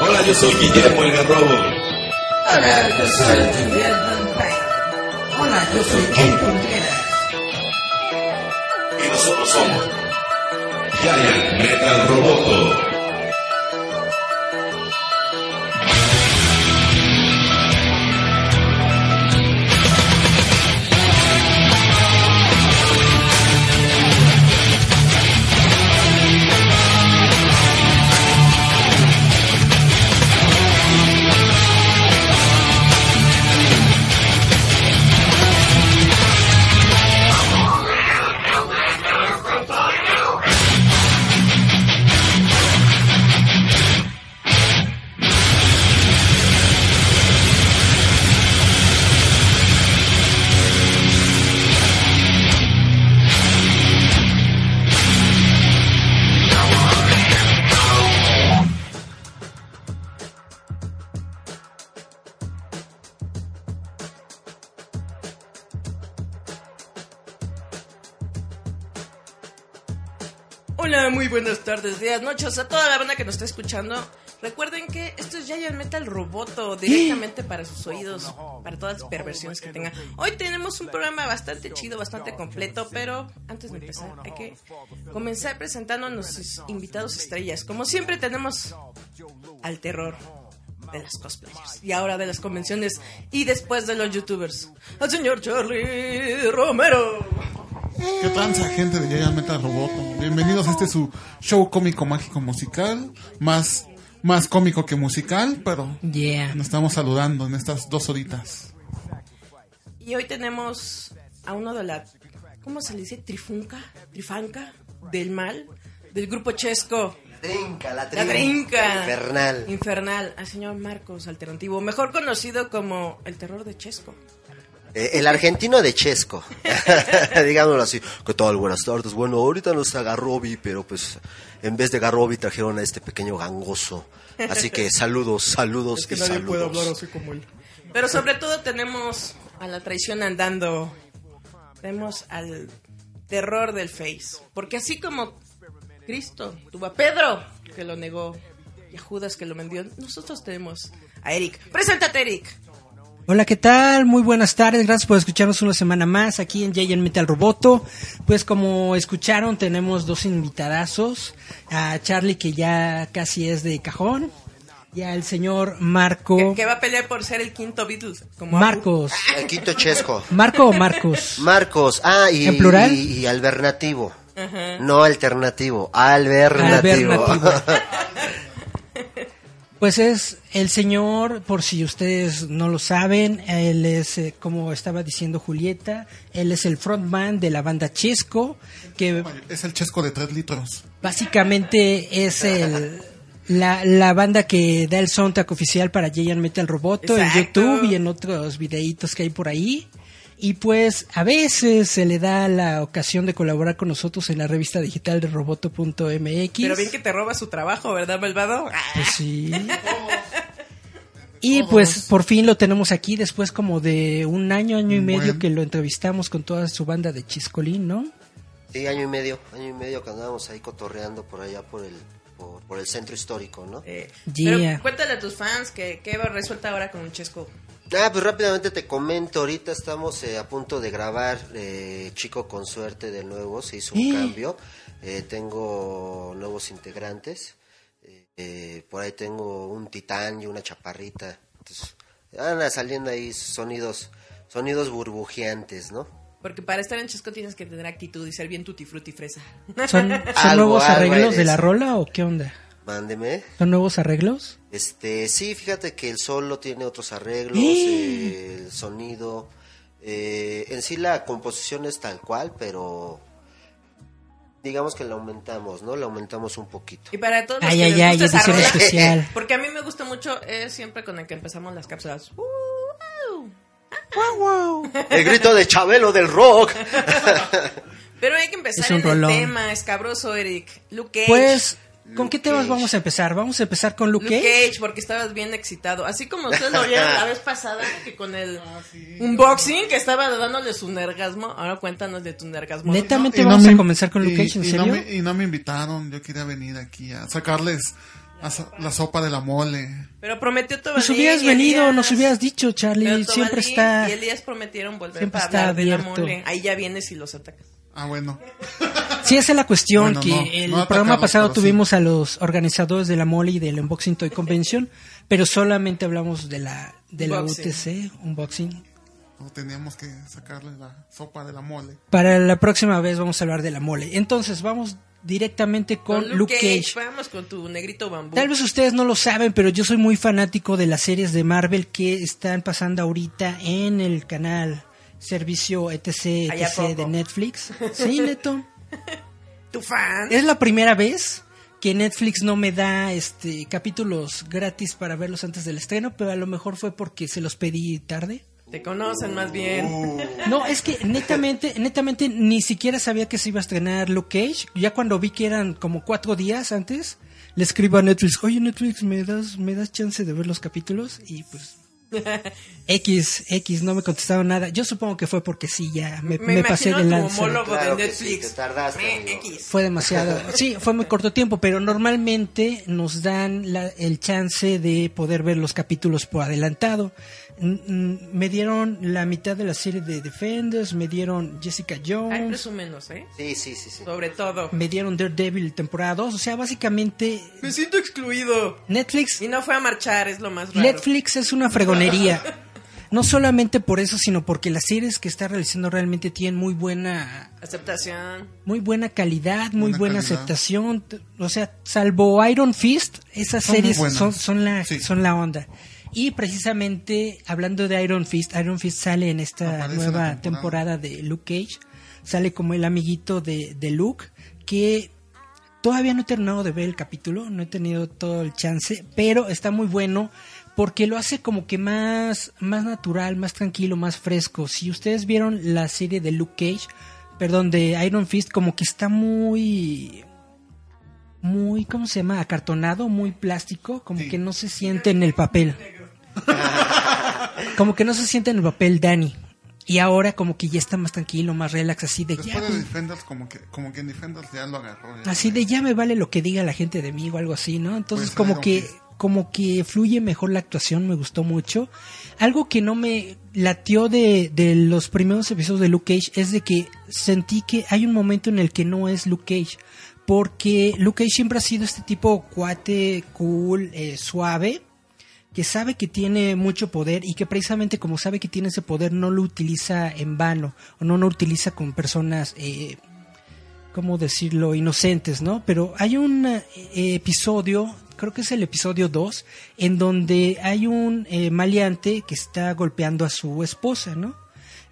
Hola, yo soy Guillermo el Garrobo. Hola, yo soy Guillermo Payne. Hola, yo soy Ken Contreras. Y nosotros somos Giant Metal Roboto. Escuchando. Recuerden que esto es Giant Metal Roboto, directamente para sus oídos, para todas las perversiones que tengan. Hoy tenemos un programa bastante chido, bastante completo, pero antes de empezar hay que comenzar presentando a nuestros invitados estrellas. Como siempre tenemos al terror de las cosplayers y ahora de las convenciones y después de los youtubers, al señor Charlie Romero. ¿Qué tranza, gente de Giant Metal Roboto? Bienvenidos a este su show cómico mágico musical, más, más cómico que musical, pero Yeah. nos estamos saludando en estas dos horitas. Y hoy tenemos a uno de la, ¿cómo se le dice? Trifunca, trifanca del mal, del grupo Chesco. Trinca, la La trinca. trinca. Infernal. Infernal, al señor Marcos Alternativo, mejor conocido como el terror de Chesco. Eh, el argentino de Chesco. Digámoslo así. ¿Qué tal? Buenas tardes. Bueno, ahorita no está Garrobi, pero pues en vez de Garrobi trajeron a este pequeño gangoso. Así que saludos, saludos y saludos. como él. Pero sobre todo tenemos a la traición andando. Tenemos al terror del Face. Porque así como Cristo tuvo a Pedro, que lo negó, y a Judas, que lo vendió, nosotros tenemos a Eric. Preséntate, Eric. Hola, ¿qué tal? Muy buenas tardes, gracias por escucharnos una semana más aquí en Giant Metal Roboto. Pues como escucharon, tenemos dos invitadazos, a Charlie que ya casi es de cajón, y al señor Marco. Que, que va a pelear por ser el quinto Beatles. Como Marcos. El quinto Chesco. ¿Marco o Marcos? Marcos. Ah, y, ¿En plural? y, y alternativo. No alternativo, alternativo. Pues es el señor, por si ustedes no lo saben, él es, eh, como estaba diciendo Julieta, él es el frontman de la banda Chesco, que Es el chesco de tres litros. Básicamente es el la, la banda que da el soundtrack oficial para Giant Metal Roboto en. YouTube y en otros videitos que hay por ahí. Y pues a veces se le da la ocasión de colaborar con nosotros en la revista digital de roboto.mx. Pero bien que te roba su trabajo, ¿verdad, malvado? Pues sí. Y pues por fin lo tenemos aquí después como de un año, año y medio que lo entrevistamos con toda su banda de Chiscolín, ¿no? Sí, año y medio, año y medio que andábamos ahí cotorreando por allá por el, por, por el centro histórico, ¿no? Eh, Yeah. Pero cuéntale a tus fans que qué resulta ahora con un Chesco. Ah, pues rápidamente te comento, ahorita estamos eh, a punto de grabar eh, Chico con Suerte de nuevo, se hizo un ¡Eh! cambio, Eh, tengo nuevos integrantes, eh, eh, por ahí tengo un titán y una chaparrita, entonces van saliendo ahí sonidos, sonidos burbujeantes, ¿no? Porque para estar en Chesco tienes que tener actitud y ser bien tutti frutti fresa. ¿Son, son Algo, nuevos arreglos de la rola o qué onda? Mándeme. ¿Son nuevos arreglos? Este, sí, fíjate que el solo tiene otros arreglos, ¡Eh! eh, el sonido, eh, en sí la composición es tal cual, pero digamos que la aumentamos, ¿no? La aumentamos un poquito. Y para todos los Ay, que ay, les ay, gusta esa edición rola, especial. Porque a mí me gusta mucho, es siempre con el que empezamos las cápsulas. Uh, El grito de Chabelo del rock. Pero hay que empezar Es un en el tema escabroso, Eric. Luke Cage. Pues ¿Con qué temas Cage. vamos a empezar? Vamos a empezar con Luke, Luke Cage. Cage, porque estabas bien excitado. Así como ustedes lo vieron la vez pasada, que con el unboxing, que estaba dándole un orgasmo. Ahora cuéntanos de tu orgasmo. Netamente no vamos me- a comenzar con Luke y- Cage, ¿en y serio? No me, y no me invitaron, yo quería venir aquí a sacarles a so- la sopa de la mole. Pero prometió Tobalí. Nos hubieras y venido, Elías. nos hubieras dicho, Charlie. Siempre está... Y Elías prometieron volver siempre para está hablar de la abierto. mole. Ahí ya vienes y los atacas. Ah, bueno. Sí, esa es la cuestión, Bueno, que no, el no programa pasado pero sí. tuvimos a los organizadores de la Mole y del Unboxing Toy Convention, pero solamente hablamos de la, de la. UTC, Unboxing. No teníamos que sacarles la sopa de la mole. Para la próxima vez vamos a hablar de la Mole. Entonces, vamos directamente con, Con Luke Cage. Vamos con tu negrito bambú. Tal vez ustedes no lo saben, pero yo soy muy fanático de las series de Marvel que están pasando ahorita en el canal servicio etc, etc de Netflix. Sí, neto. ¿Tu fan? Es la primera vez que Netflix no me da este capítulos gratis para verlos antes del estreno, pero a lo mejor fue porque se los pedí tarde. Te conocen más bien. No, es que netamente, netamente ni siquiera sabía que se iba a estrenar Luke Cage. Ya cuando vi que eran como cuatro días antes, le escribo a Netflix, oye Netflix, ¿me das, me das chance de ver los capítulos? Y pues X, X, no me contestaron nada. Yo supongo que fue porque sí, ya me, Me, me pasé de lanza. homólogo Claro de sí, Netflix. te tardaste, Me- amigo. X. Fue demasiado. Sí, fue muy corto tiempo, pero normalmente nos dan la- el chance de poder ver los capítulos por adelantado. Mm, mm, Me dieron la mitad de la serie de Defenders, me dieron Jessica Jones, presúmenos, ¿eh? Sí, sí, sí, sí. Sobre todo. me dieron Daredevil temporada 2. O sea, básicamente Me siento excluido. Netflix, Y no fue a marchar, es lo más raro. Netflix es una fregonería. No solamente por eso, sino porque las series que está realizando realmente tienen muy buena Aceptación. muy buena calidad, muy Buena buena calidad. aceptación. O sea, salvo Iron Fist, esas Son series son, son, la, Sí. son la onda. Y precisamente hablando de Iron Fist, Iron Fist sale en esta Aparece nueva temporada. temporada. de Luke Cage. Sale como el amiguito de, de Luke, que todavía no he terminado de ver el capítulo, no he tenido todo el chance, pero está muy bueno porque lo hace como que más, más natural, más tranquilo, más fresco. Si ustedes vieron la serie de Luke Cage, perdón, de Iron Fist, como que está muy, muy, ¿cómo se llama? Acartonado, muy plástico, como Sí. que no se siente en el papel. como que no se siente en el papel Danny. Y ahora como que ya está más tranquilo, más relax, así de ya, Después de pues, Defenders, como que, como que en Defenders ya lo agarró. ya. Así de ya me vale lo que diga la gente de mí o algo así, ¿no? Entonces Pues, como que Fist. como que fluye mejor la actuación, me gustó mucho. Algo que no me latió de, de los primeros episodios de Luke Cage es de que sentí que hay un momento en el que no es Luke Cage. Porque Luke Cage siempre ha sido este tipo cuate, cool, eh, suave, que sabe que tiene mucho poder y que precisamente como sabe que tiene ese poder no lo utiliza en vano o no lo utiliza con personas eh, ¿cómo decirlo? Inocentes, ¿no? Pero hay un eh, episodio, creo que es el episodio 2, en donde hay un eh, maleante que está golpeando a su esposa, ¿no?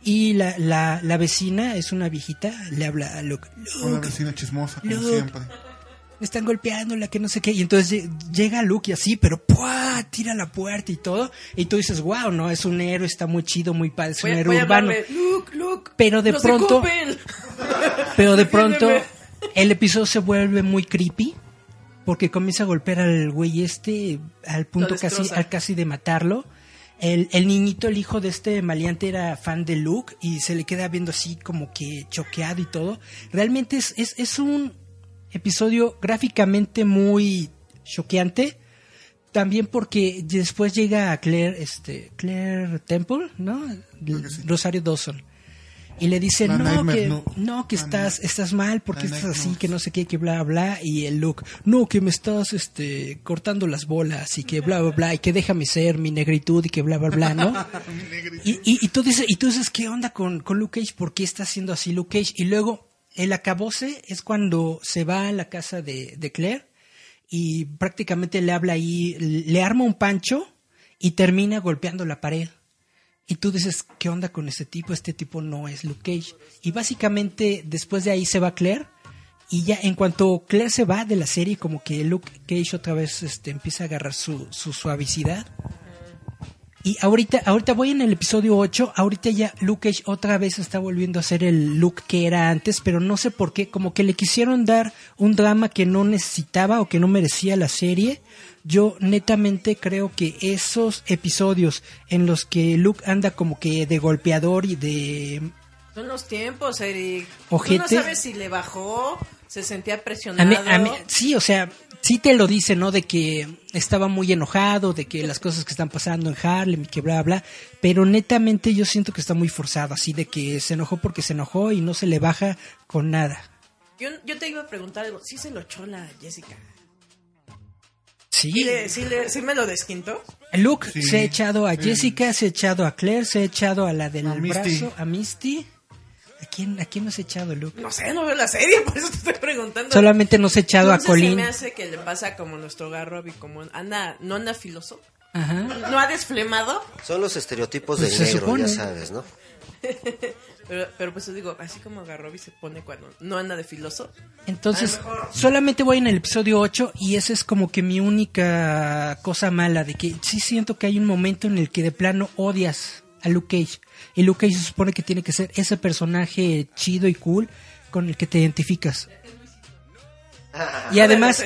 Y la, la, la vecina es una viejita, le habla a Luke, Una vecina chismosa, como Luke. siempre. Me están golpeando, la que no sé qué. Y entonces lle- llega Luke y así, pero ¡pua! tira la puerta y todo. Y tú dices, wow, no, es un héroe, está muy chido, muy padre, es un Voy, a- héroe urbano. Luke, Luke. Pero de pronto- ocupen". Pero de pronto el episodio se vuelve muy creepy porque comienza a golpear al güey este al punto casi, al casi de matarlo. El, el niñito, el hijo de este maleante, era fan de Luke y se le queda viendo así como que choqueado y todo. Realmente es, es, es un episodio gráficamente muy choqueante. También porque después llega a Claire, este, Claire Temple, ¿no? Sí. Rosario Dawson. Y le dice, no, que, no. no, que estás, estás mal, porque estás así, que no sé qué, que bla, bla, y el look, no, que me estás, este, cortando las bolas, y que bla, bla, bla, y que déjame ser mi negritud, y que bla, bla, bla, ¿no? y, y, y tú dices, y tú dices, ¿qué onda con, con Luke Cage? ¿Por qué está haciendo así Luke Cage? Y luego, el acabose es cuando se va a la casa de, de Claire, y prácticamente le habla ahí, le arma un pancho, y termina golpeando la pared. Y tú dices, ¿qué onda con este tipo? Este tipo no es Luke Cage. Y básicamente después de ahí se va Claire. Y ya en cuanto Claire se va de la serie, como que Luke Cage otra vez este, empieza a agarrar su, su suavicidad. Y ahorita, ahorita voy en el episodio 8, ahorita ya Luke Cage otra vez está volviendo a ser el Luke que era antes, pero no sé por qué, como que le quisieron dar un drama que no necesitaba o que no merecía la serie. Yo netamente creo que esos episodios en los que Luke anda como que de golpeador y de... Son los tiempos, Eric. Ojete. Tú no sabes si le bajó, se sentía A presionado. mí- a mí- sí, o sea, sí te lo dice, ¿no? De que estaba muy enojado, de que las cosas que están pasando en Harlem y que bla, bla, pero netamente yo siento que está muy forzado, así de que se enojó porque se enojó y no se le baja con nada. Yo, yo te iba a preguntar algo. ¿Sí se lo echó la Jessica? Sí. ¿Sí, le- sí le- sí me lo desquintó? Luke Sí. se ha echado a Sí. Jessica, se ha echado a Claire, se ha echado a la del A Misty. brazo, a Misty. ¿A quién, ¿A quién no se ha echado Luke? No sé, no veo la serie, por eso te estoy preguntando. Solamente no se ha echado a Entonces, se Colin. me hace que le pasa como nuestro Garrobi, como anda, no anda filoso, Ajá. no ha desflemado, Son los estereotipos Pues del se negro, supone. ya sabes, ¿no? pero, pero pues yo digo, así como Garrobi se pone cuando no anda de filoso. Entonces, A solamente voy en el episodio 8 y esa es como que mi única cosa mala, de que sí siento que hay un momento en el que de plano odias a Luke Cage. Y Luke Cage se supone que tiene que ser ese personaje chido y cool con el que te identificas. Y además,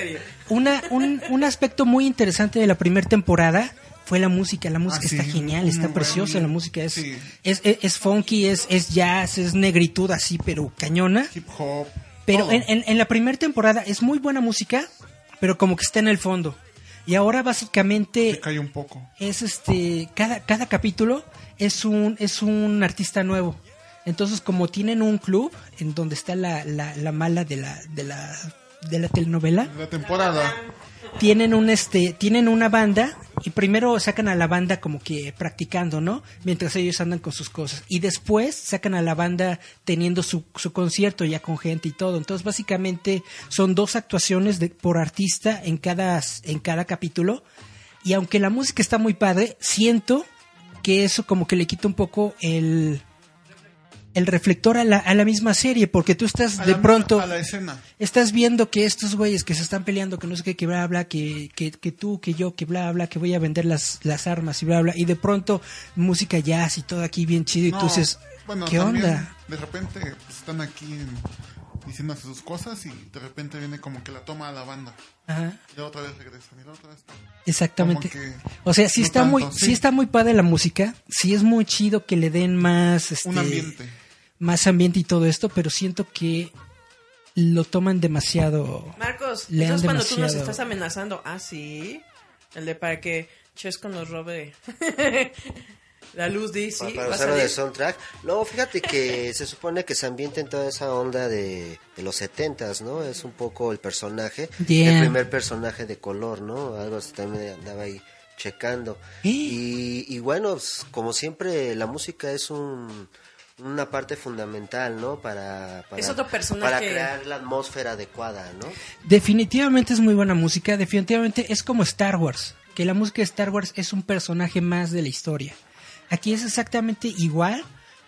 una, un, un aspecto muy interesante de la primera temporada fue la música. La música Ah, sí, está genial, está preciosa. La música es, Sí. es, es, es funky, es, es jazz, es negritud así, pero cañona. Hip hop. Pero en- en la primera temporada es muy buena música, pero como que está en el fondo. Y ahora básicamente Se cae un poco. es este cada cada capítulo es un es un artista nuevo. Entonces como tienen un club en donde está la, la, la mala de la de la de la telenovela, La temporada. tienen un este tienen una banda y primero sacan a la banda como que practicando, ¿no? Mientras ellos andan con sus cosas y después sacan a la banda teniendo su, su concierto ya con gente y todo. Entonces básicamente son dos actuaciones de, por artista en cada en cada capítulo y aunque la música está muy padre, siento que eso como que le quita un poco el el reflector a la, a la misma serie porque tú estás A de la- pronto A la escena. estás viendo que estos güeyes que se están peleando, que no sé qué, que bla, bla, que, que, que tú, que yo, que bla, bla, que voy a vender las, las armas y bla, bla, y de pronto música jazz y todo aquí bien chido, y No, tú dices, bueno, ¿qué onda? De repente pues, están aquí en- diciéndose sus cosas y de repente viene como que la toma a la banda. Ajá, Y otra vez regresan. Y otra vez. exactamente. O sea, sí no está tanto, muy, sí. sí está muy padre la música, sí es muy chido que le den más, este, Un ambiente. Más ambiente y todo esto, pero siento que lo toman demasiado. Marcos, Le eso es cuando tú nos estás amenazando. Ah, sí. El de para que Chesco nos robe la luz de sí. para usarlo de soundtrack. No, fíjate que se supone que se ambienta en toda esa onda de, de los setentas, ¿no? Es un poco el personaje, Yeah. el primer personaje de color, ¿no? Algo así también andaba ahí checando. ¿Eh? Y, y bueno, pues, como siempre, la música es un una parte fundamental, ¿no? Para, para, Es otro personaje. para crear la atmósfera adecuada, ¿no? Definitivamente es muy buena música, definitivamente es como Star Wars, que la música de Star Wars es un personaje más de la historia. Aquí es exactamente igual,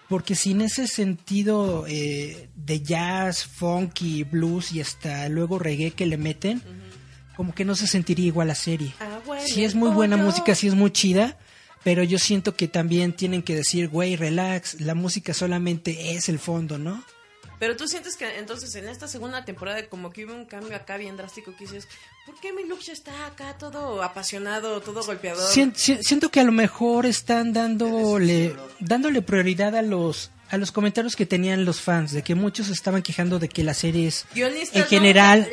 porque sin ese sentido eh, de jazz, funky, blues y hasta luego reggae que le meten, como que no se sentiría igual la serie. Ah, bueno, Sí es muy buena música, sí es muy chida, pero yo siento que también tienen que decir, güey, relax, la música solamente es el fondo, ¿no? Pero tú sientes que entonces en esta segunda temporada como que hubo un cambio acá bien drástico que dices, ¿por qué mi look ya está acá todo apasionado, todo golpeador? Si- siento que a lo mejor están dándole dándole prioridad a los a los comentarios que tenían los fans de que muchos estaban quejando de que las series Guionistas, en no, general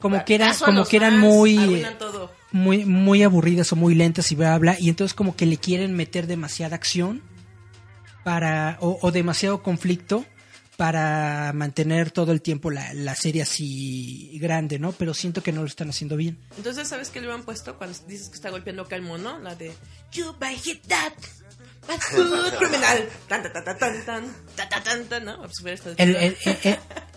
como que eran como que eran fans, muy muy, muy aburridas o muy lentas y bla, bla, y entonces como que le quieren meter demasiada acción para, o, demasiado conflicto para mantener todo el tiempo la, la, serie así grande, ¿no? Pero siento que no lo están haciendo bien. Entonces, ¿sabes qué le han puesto cuando dices que está golpeando al mono? La de You by hit that. Criminal.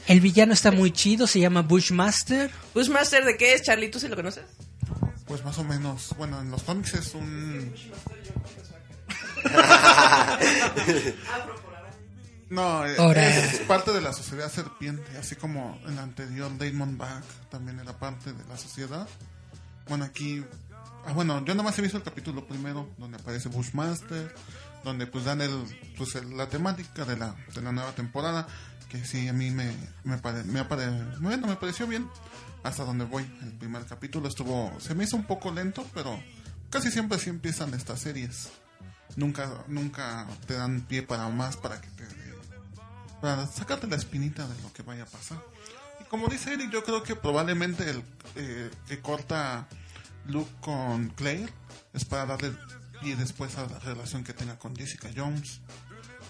El, villano está muy chido, se llama Bushmaster. ¿Bushmaster de qué es, Charlie? ¿Tú sí lo conoces? Pues más o menos. Bueno, en los cómics es un. No, eh, Ahora. es parte de la sociedad serpiente, así como en la anterior Damon Back también era parte de la sociedad. Bueno, aquí ah, bueno, yo nomás he visto el capítulo primero, donde aparece Bushmaster, donde pues dan el, pues el- la temática de la, de la nueva temporada, que sí, a mí me, me, pare- me, apare- bueno, me pareció bien hasta donde voy. El primer capítulo estuvo, se me hizo un poco lento, pero casi siempre así empiezan estas series. Nunca, nunca te dan pie para más, para que te, para sacarte la espinita de lo que vaya a pasar. Y como dice Eric, yo creo que probablemente el eh, que corta Luke con Claire es para darle y después a la relación que tenga con Jessica Jones.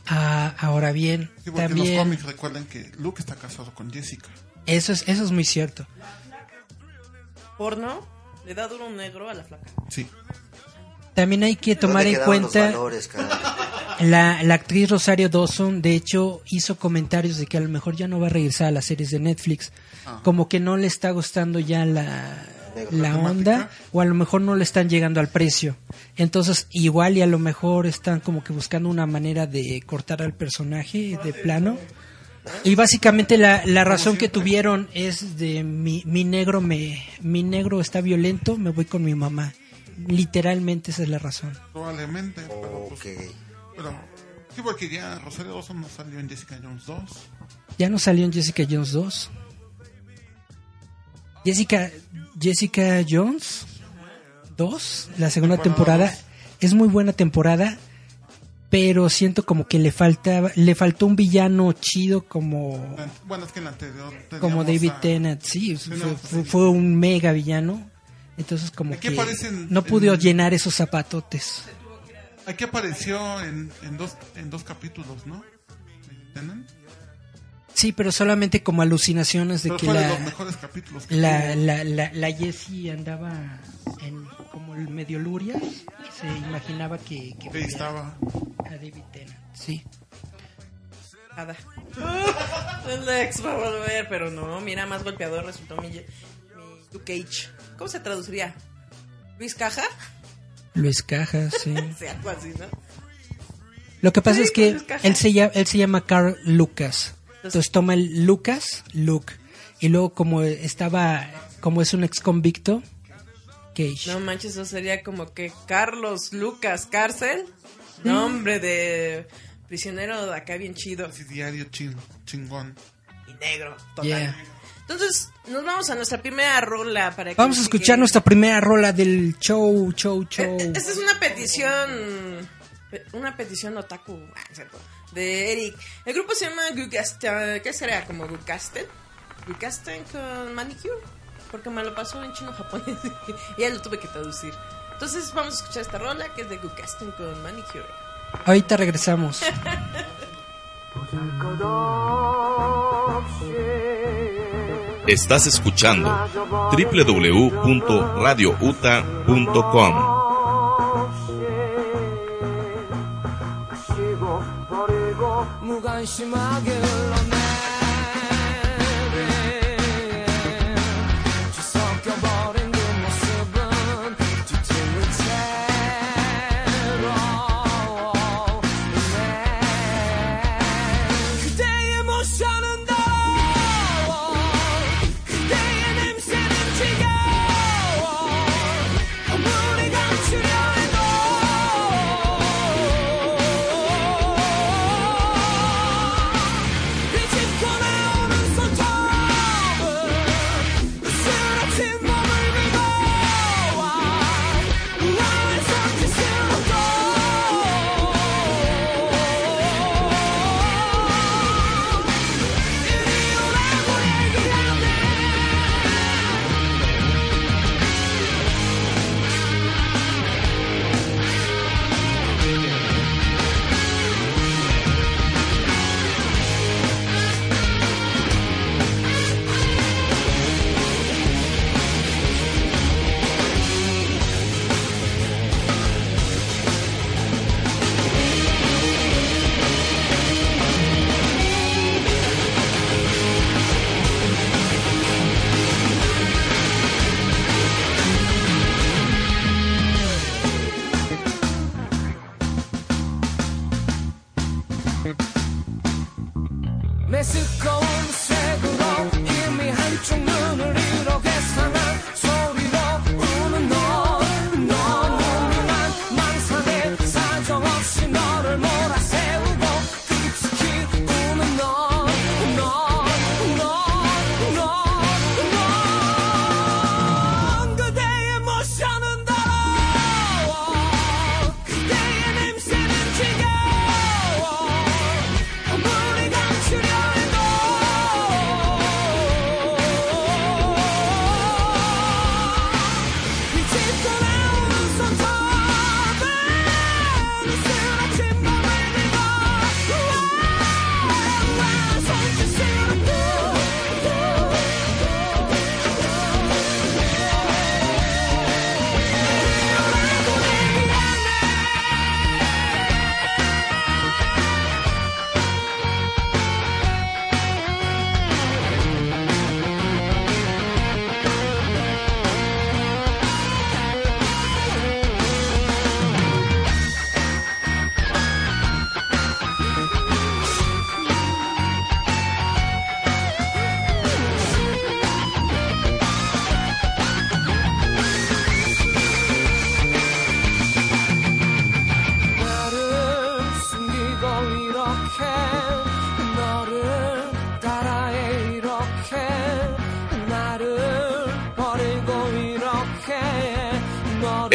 Ah, ahora bien, Sí, porque en los también cómics recuerden que Luke está casado con Jessica. eso es eso es muy cierto. Porno le da duro un negro a la flaca. Sí. También hay que tomar ¿Dónde en cuenta valores, la, la actriz Rosario Dawson, de hecho, hizo comentarios de que a lo mejor ya no va a regresar a las series de Netflix. Ah. Como que no le está gustando ya la. La onda, o a lo mejor no le están llegando al precio. Entonces, igual y a lo mejor están como que buscando una manera de cortar al personaje de plano. Y básicamente la, la razón que tuvieron es de mi, mi negro me mi negro está violento, me voy con mi mamá. Literalmente esa es la razón. Probablemente. Pero, pues, pero sí, porque ya Rosario Dawson no salió en Jessica Jones 2. Ya no salió en Jessica Jones 2. Jessica Jessica Jones 2, la segunda Temporada es muy buena temporada, pero siento como que le faltaba le faltó un villano chido como Bueno, es que en la anterior. como David a- Tennant, sí, fue, un mega villano. Entonces como que aparecen no pudo en- llenar esos zapatotes. Aquí apareció en, en, dos, en dos capítulos, ¿no? ¿Entienden? Sí, pero solamente como alucinaciones de Pero que fue de la los mejores capítulos. que la, la, la, la Jessie andaba en como el medio luria se imaginaba que, que estaba. a David Tennant sí Nada. El ex va a volver, pero no, mira, más golpeador resultó mi, mi Luke Cage. ¿Cómo se traduciría? ¿Luis Caja? Luis Cajas sí Sí, algo así, ¿no? lo que pasa Sí, es que él se llama él se llama Carl Lucas entonces toma el Lucas Luke y luego como estaba como es un ex convicto Cage No manches, eso sería como que Carlos Lucas Cárcel. Nombre de prisionero de acá bien chido. Diario chin- chingón. Y negro, total. Yeah. Entonces, nos vamos a nuestra primera rola para que vamos a escuchar nuestra primera rola del show show show Eh, Esta es una petición. pe- Una petición otaku. De Eric. El grupo se llama Gugasten. ¿Qué sería? ¿Como Gugasten? Gugasten con manicure. Porque me lo pasó en chino japonés. y ya lo tuve que traducir. Entonces vamos a escuchar esta rola que es de Gugasten con manicure. ahorita regresamos Estás escuchando www.radiouta.com. 한심하게 흘러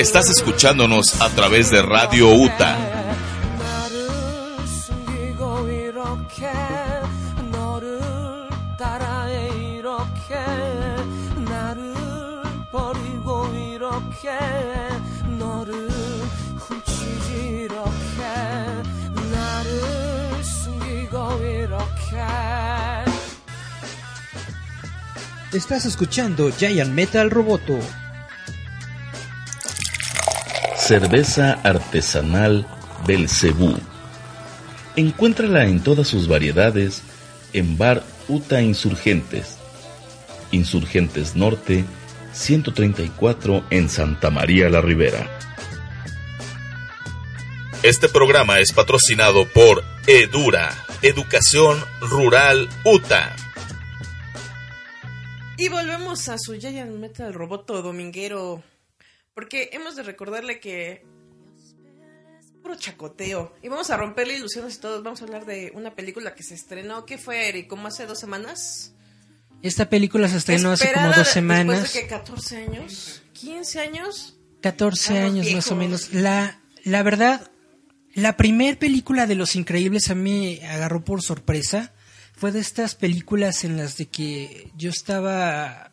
Estás escuchándonos a través de Radio UTA. Estás escuchando Giant Metal Roboto. Cerveza artesanal Belcebú. Encuéntrala en todas sus variedades en Bar Uta Insurgentes. Insurgentes Norte, 134 en Santa María la Ribera. Este programa es patrocinado por Edura, Educación Rural UTA. Y volvemos a su Giant Metal Roboto Dominguero. Porque hemos de recordarle que. Puro chacoteo. Y vamos a romperle ilusiones y todos. Vamos a hablar de una película que se estrenó. ¿Qué fue, Eric? ¿Cómo hace dos semanas? Esta película se estrenó hace como Esperada dos semanas. Después de que 14 años. 15 años. 14 Estamos años más o viejos. menos. La, la verdad, la primer película de Los Increíbles a mí agarró por sorpresa. Fue de estas películas en las de que yo estaba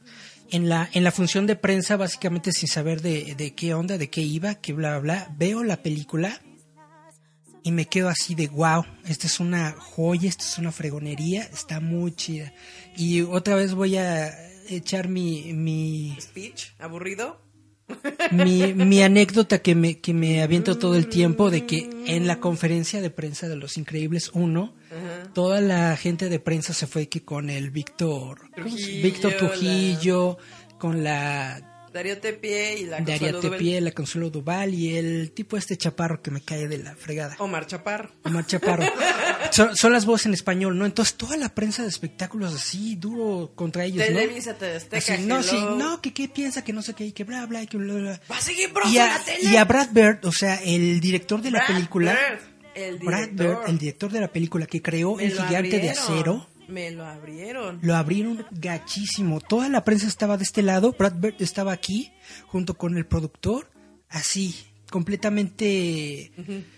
en la, en la función de prensa básicamente sin saber de, de qué onda, de qué iba, que bla, bla, bla. Veo la película y me quedo así de wow, esta es una joya, esta es una fregonería, está muy chida. Y otra vez voy a echar mi, mi, Speech. Aburrido. Mi, mi anécdota que me, que me aviento todo el tiempo de que en la conferencia de prensa de Los Increíbles 1, toda la gente de prensa se fue que con el Víctor ¿cómo se- Trujillo, Víctor Trujillo, con la Darío Tepié y la Consuelo Duval. Tepié, la Consuelo Duval y el tipo este chaparro que me cae de la fregada. Omar Chaparro. Omar Chaparro. son, son las voces en español, ¿no? Entonces toda la prensa de espectáculos así, duro contra ellos, ¿no? Televisa, Así, no, sí, no, que qué piensa, que no sé qué, y que bla, bla, y que bla, bla. Va a seguir bronce Y a, la tele. y a Brad Bird, o sea, el director de la Brad película, Bird, el Brad director. Bird, el director de la película que creó Me el gigante de acero, Me lo abrieron. lo abrieron gachísimo. Toda la prensa estaba de este lado, Brad Bird estaba aquí, junto con el productor, así, completamente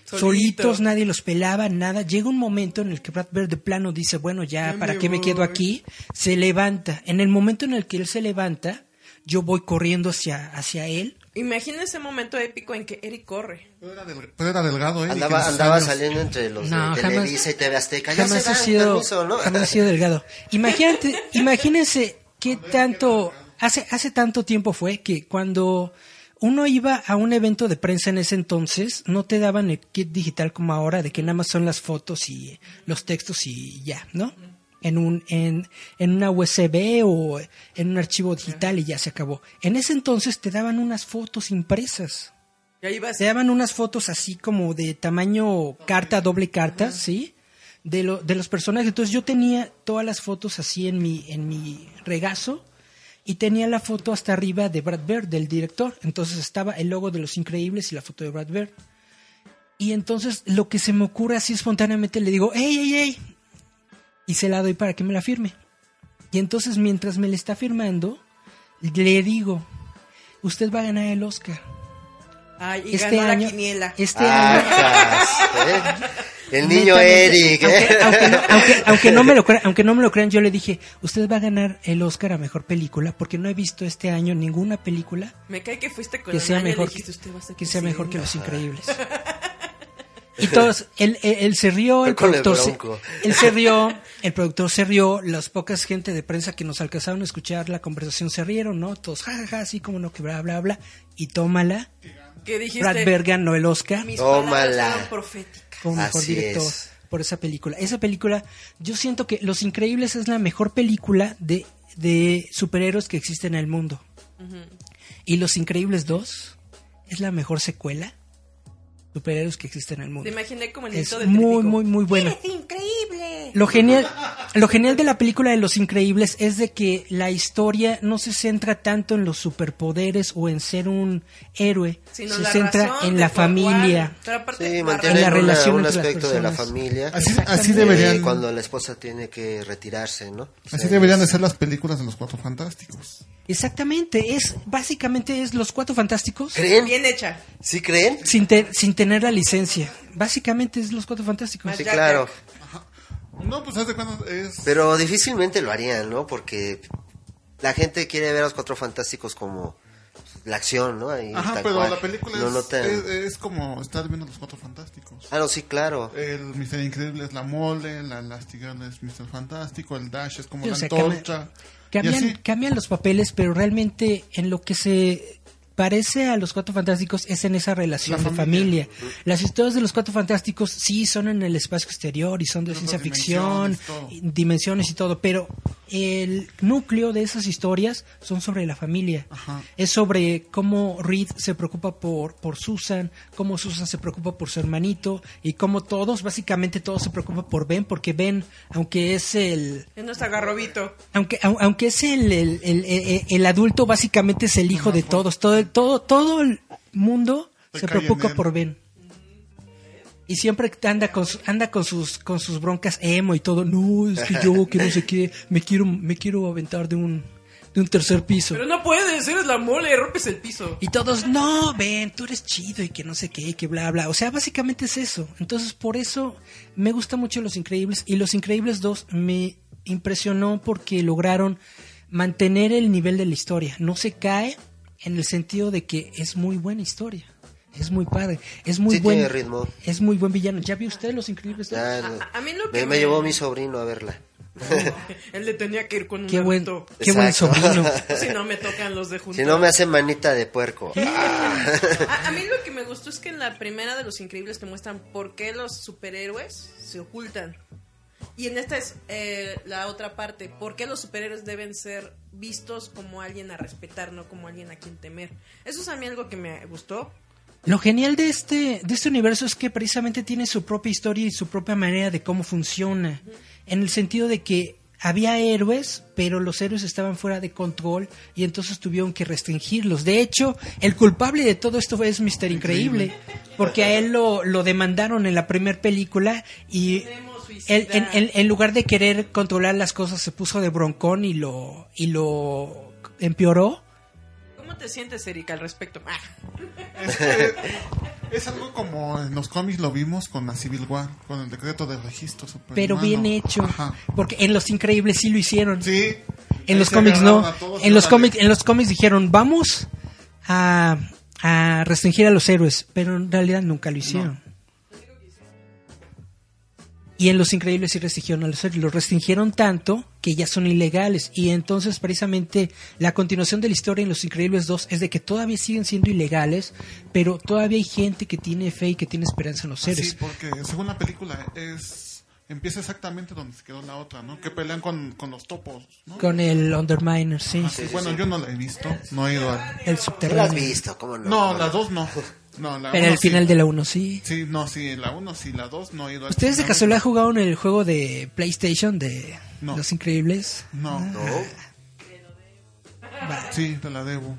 Solito. solitos, nadie los pelaba, nada. Llega un momento en el que Brad Bird de plano dice, bueno, ya, ¿para qué me quedo aquí? Se levanta. En el momento en el que él se levanta, yo voy corriendo hacia, hacia él. Imagina ese momento épico en que Eric corre. Pero era, del- pero era delgado, ¿eh? Andaba, andaba saliendo entre los No, de jamás- Televisa y TV Azteca. Ya Jamás se ha sido, permiso, ¿no? jamás ha sido delgado. Imagínate, imagínense qué tanto, hace, hace tanto tiempo fue que cuando uno iba a un evento de prensa en ese entonces, no te daban el kit digital como ahora, de que nada más son las fotos y los textos y ya, ¿no? En, un, en, en una USB o en un archivo digital y ya se acabó. En ese entonces te daban unas fotos impresas. Se daban unas fotos así como de tamaño carta, doble carta, ¿sí? De, lo, de los personajes. Entonces yo tenía todas las fotos así en mi, en mi regazo y tenía la foto hasta arriba de Brad Bird, del director. Entonces estaba el logo de Los Increíbles y la foto de Brad Bird. Y entonces lo que se me ocurre así espontáneamente le digo, ¡ey, ey, ey! Y se la doy para que me la firme. Y entonces mientras me la está firmando, le digo, usted va a ganar el Oscar Ay, y este ganó año, la quiniela. este año, ¿eh? El niño Eric, ¿eh? Aunque, aunque no, aunque- aunque no me lo crean, aunque no me lo crean, yo le dije, usted va a ganar el Oscar a mejor película porque no he visto este año ninguna película Me cae que fuiste con que el sea mejor dijiste, que, "Usted va a ser que sea mejor que presidente". Los Increíbles. Y todos, él, él, él se rió, el productor se, él se rió, el productor se rió, las pocas gente de prensa que nos alcanzaron a escuchar la conversación se rieron, ¿no? Todos, jajaja, así como no, que bla, bla, bla. Y tómala, Que dijiste, Brad Bird ganó el Oscar. mis Tómala. proféticas. como mejor Así director es. por esa película. Esa película, yo siento que Los Increíbles es la mejor película de, de superhéroes que existe en el mundo. Y Los Increíbles 2 es la mejor secuela superhéroes que existe en el mundo. Te imaginé como el Es del muy, muy, muy buena. ¡Es increíble! Lo genial, Lo genial de la película de Los Increíbles es de que la historia no se centra tanto en los superpoderes o en ser un héroe, Sino se centra en la familia. Pero aparte, Sí, En la una- relación un entre las aspecto de la familia. Así, deberían, Eh, cuando la esposa tiene que retirarse, ¿no? O así deberían de ser las películas de los Cuatro Fantásticos. Exactamente, es básicamente es los cuatro fantásticos ¿Creen? Bien hecha. ¿Sí creen? sin, te- sin tener la licencia. Básicamente es los cuatro fantásticos. Sí, claro. No, pues haz de cuenta, es... Pero difícilmente lo harían, ¿no? Porque la gente quiere ver a los cuatro fantásticos como la acción, ¿no? Ahí, Ajá, pero cual. la película No, es, no tan- es, es como estar viendo los Cuatro Fantásticos. Ah, no, sí, claro. El Mister Increíble es la mole, la Elastigirl es Mister Fantástico, el Dash es como Sí, o la sea, antorcha. y Cambian, así. cambian los papeles, pero realmente en lo que se parece a los Cuatro Fantásticos es en esa relación La de familia. familia. Las historias de los Cuatro Fantásticos sí son en el espacio exterior y son de En ciencia ficción, dimensiones, todo. y- dimensiones y todo, pero el núcleo de esas historias son sobre la familia. Ajá. Es sobre cómo Reed se preocupa por, por Susan, cómo Susan se preocupa por su hermanito y cómo todos, básicamente todos se preocupan por Ben, porque Ben, aunque es el Es nuestro garrobito. aunque au- aunque es el, el, el- el- el adulto básicamente es el hijo de todos todo todo todo el mundo Se preocupa por Ben y siempre anda con su- anda con sus con sus broncas emo y todo no es que yo que no sé qué me quiero me quiero aventar de un de un tercer piso Pero no puedes, eres la mole, rompes el piso. y todos, no, ven, tú eres chido y que no sé qué, y que bla, bla. O sea, básicamente es eso. Entonces, por eso me gusta mucho Los Increíbles. Y Los Increíbles 2 me impresionó porque lograron mantener el nivel de la historia. No se cae en el sentido de que es muy buena historia. Es muy padre. Es muy Sí buen. tiene ritmo. Es muy buen villano. ¿Ya vio usted Los Increíbles 2? Ya, A- a mí lo me, que me me- llevó mi sobrino a verla. Él le tenía que ir con un Qué buen, adulto. qué buen sobrino. Si no me tocan los de junto. Si no me hace manita de puerco. A, a mí lo que me gustó es que en la primera de Los Increíbles te muestran por qué los superhéroes se ocultan. Y en esta es eh, la otra parte, por qué los superhéroes deben ser vistos como alguien a respetar, no como alguien a quien temer. Eso es a mí algo que me gustó. Lo genial de este, de este universo es que precisamente tiene su propia historia y su propia manera de cómo funciona. En el sentido de que había héroes, pero los héroes estaban fuera de control y entonces tuvieron que restringirlos. De hecho, el culpable de todo esto es Mister Increíble, porque a él lo, lo demandaron en la primera película y él, en, en- en lugar de querer controlar las cosas se puso de broncón y lo, y lo empeoró. ¿Cómo te sientes, Erika, al respecto? Ah, Es, que es algo como en los cómics lo vimos con la Civil War, con el decreto de registro superhumano. pero bien hecho. Ajá. Porque en Los Increíbles sí lo hicieron. Sí. En los cómics no. agarraron a todos, En los cómics, en los cómics dijeron, vamos a, a restringir a los héroes, pero en realidad nunca lo hicieron. Y en Los Increíbles sí restringieron a los héroes. Los restringieron tanto que ya son ilegales. Y entonces, precisamente, la continuación de la historia en Los Increíbles 2 es de que todavía siguen siendo ilegales, pero todavía hay gente que tiene fe y que tiene esperanza en los héroes. Sí, porque según la película es empieza exactamente donde se quedó la otra, ¿no? Que pelean con, con los topos, ¿no? Con el Underminer, sí. Sí, bueno, yo no la he visto, no he ido al... El ¿Tú la has subterráneo. visto? ¿Cómo no? No, ¿Cómo las dos no. No, la Pero uno el final sí. de la 1 sí. Sí, no, sí, la uno sí, la dos no he ido ¿Ustedes de final. casualidad jugaron el juego de PlayStation de No. Los Increíbles? No, No. sí, te la debo.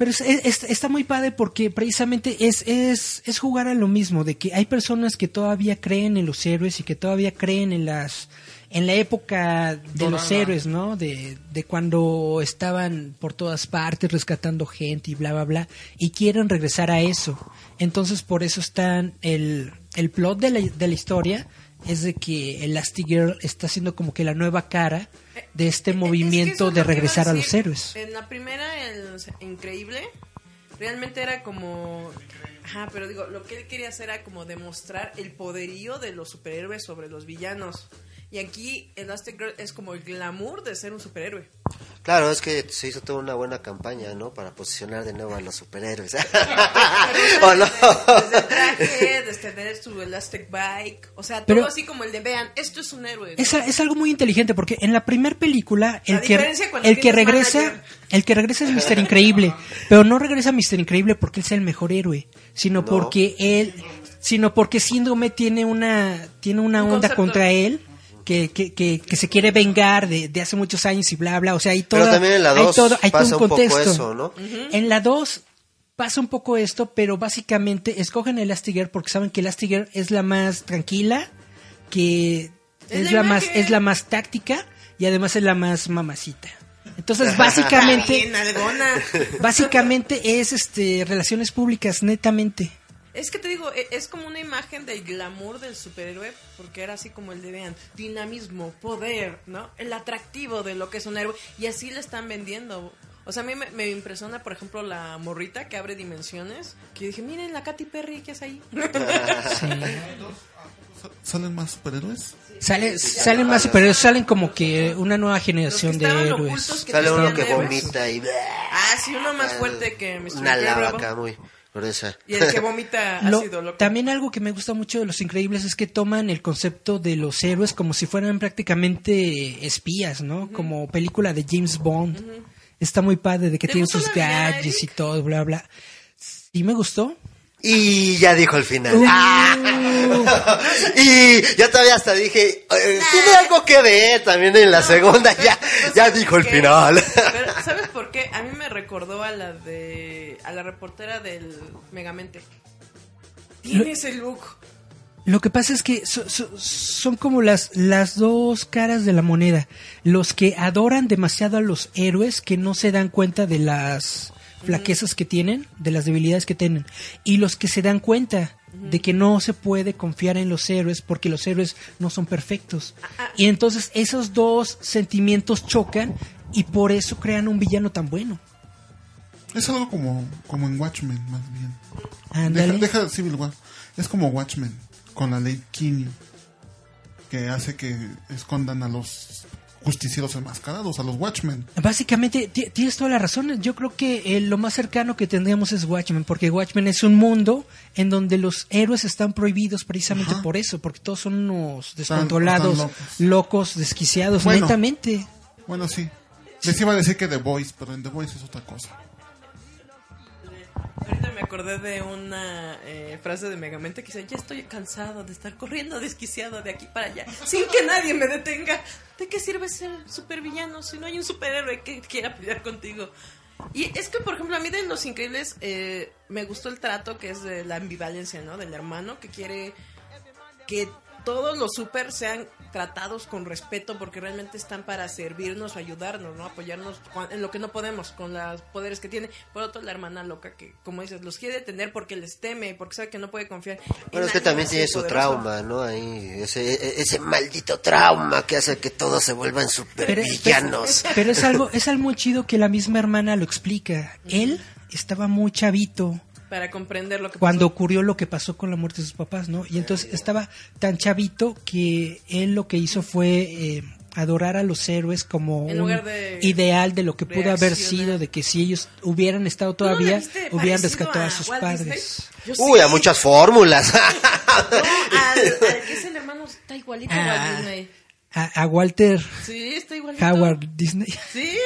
Pero es- es- está muy padre porque precisamente es, es, es jugar a lo mismo, de que hay personas que todavía creen en los héroes y que todavía creen en las en la época de los héroes, ¿no? De, de cuando estaban por todas partes rescatando gente y bla, bla, bla, y quieren regresar a eso. Entonces por eso están el, el plot de la, de la historia es de que Elastigirl está haciendo como que la nueva cara de este movimiento es de que regresar a los héroes. En la primera, el Increíble, realmente era como... Ajá, pero digo, lo que él quería hacer era como demostrar el poderío de los superhéroes sobre los villanos. Y aquí Elastic Girl es como el glamour de ser un superhéroe. Claro, es que se hizo toda una buena campaña, ¿no? Para posicionar de nuevo a los superhéroes. ¿O no? Desde el traje, desde tener su Elastic Bike, o sea, Pero- todo así como el de vean, esto es un héroe. ¿no? Es, es algo muy inteligente porque en la primera película el La que, el que regresa manager. el que regresa es Mister Increíble, pero no regresa Mister Increíble porque él sea el mejor héroe, sino No. porque él sino porque Síndrome tiene una tiene una Un onda contra él que, que, que, que se quiere vengar de, de hace muchos años y bla, bla. O sea, hay todo. Pero también en la hay 2 todo, hay todo pasa un un poco contexto. eso, ¿no? En la 2 pasa un poco esto, pero básicamente escogen el Elastigirl porque saben que el Elastigirl es la más tranquila, que Es es, la la más es la más táctica y además es la más mamacita. Entonces, básicamente, Bien, básicamente es este relaciones públicas netamente. Es que te digo, e- es como una imagen del glamour del superhéroe, porque era así como el de vean, dinamismo, poder, ¿no? El atractivo de lo que es un héroe, y así le están vendiendo. O sea, a mí me, me impresiona, por ejemplo, la morrita que abre dimensiones, que yo dije, miren la Katy Perry, ¿qué es ahí? Sa- ¿Salen más superhéroes? Sale, salen más superhéroes, salen como que una nueva generación de héroes. Sale uno que héroes. vomita y... Ah, sí, uno más fuerte que Mr. Una lava acá muy Y el que vomita Lo- ácido, loco. también algo que me gusta mucho de Los Increíbles es que toman el concepto de los héroes como si fueran prácticamente espías, ¿no? Como película de James Bond. Está muy padre de que ¿Te tienen gustó sus gadgets y todo, bla, bla. Sí me gustó. Y ya dijo el final. Uh. ¡Ah! Y yo todavía hasta dije, eh, tiene algo que ver también en la segunda, ya, Pues, ya dijo el ¿qué? final. Pero, ¿sabes por qué? A mí me recordó a la de... a la reportera del Megamente. Tiene ese look. Lo que pasa es que so- so- son como las, las dos caras de la moneda. Los que adoran demasiado a los héroes que no se dan cuenta de las flaquezas que tienen, de las debilidades que tienen. Y los que se dan cuenta de que no se puede confiar en los héroes porque los héroes no son perfectos. Y entonces esos dos sentimientos chocan y por eso crean un villano tan bueno. Es algo como, como en Watchmen, más bien. Deja Civil War. Es como Watchmen, con la ley Kinney, que hace que escondan a los justicieros enmascarados, a los Watchmen. Básicamente, ti- tienes toda la razón. Yo creo que eh, lo más cercano que tendríamos es Watchmen, porque Watchmen es un mundo en donde los héroes están prohibidos precisamente Ajá. por eso, porque todos son unos Están- descontrolados, están locos. locos. desquiciados, Bueno. netamente. Bueno, sí. Les iba a decir que The Voice, pero en The Voice es otra cosa. Ahorita me acordé de una eh, frase de Megamente que dice, ya estoy cansado de estar corriendo desquiciado de aquí para allá, sin que nadie me detenga. ¿De qué sirve ser supervillano si no hay un superhéroe que quiera pelear contigo? Y es que, por ejemplo, a mí de Los Increíbles eh, me gustó el trato que es de la ambivalencia, ¿no? Del hermano que quiere que todos los super sean tratados con respeto porque realmente están para servirnos, ayudarnos, ¿no? Apoyarnos en lo que no podemos con los poderes que tiene. Por otro, la hermana loca que, como dices, los quiere detener porque les teme, porque sabe que no puede confiar. en Bueno, es que también tiene su trauma, ¿no? Ahí, ese, e- ese maldito trauma que hace que todos se vuelvan Pero, supervillanos. pero es algo, es algo muy chido que la misma hermana lo explica. Él estaba muy chavito Para comprender lo que cuando pasó. ocurrió lo que pasó con la muerte de sus papás, ¿no? Y entonces estaba tan chavito que él lo que hizo fue eh, adorar a los héroes como En un lugar de ideal de lo que pudo haber sido, de que si ellos hubieran estado ¿Tú no la todavía, hubieran rescatado a, a sus Walt padres. Sí. Uy, a muchas fórmulas. No, al, al que es el hermano está igualito a Walt Ah. Disney. A, a Walter Sí, está igualito. Howard Disney. ¿Sí?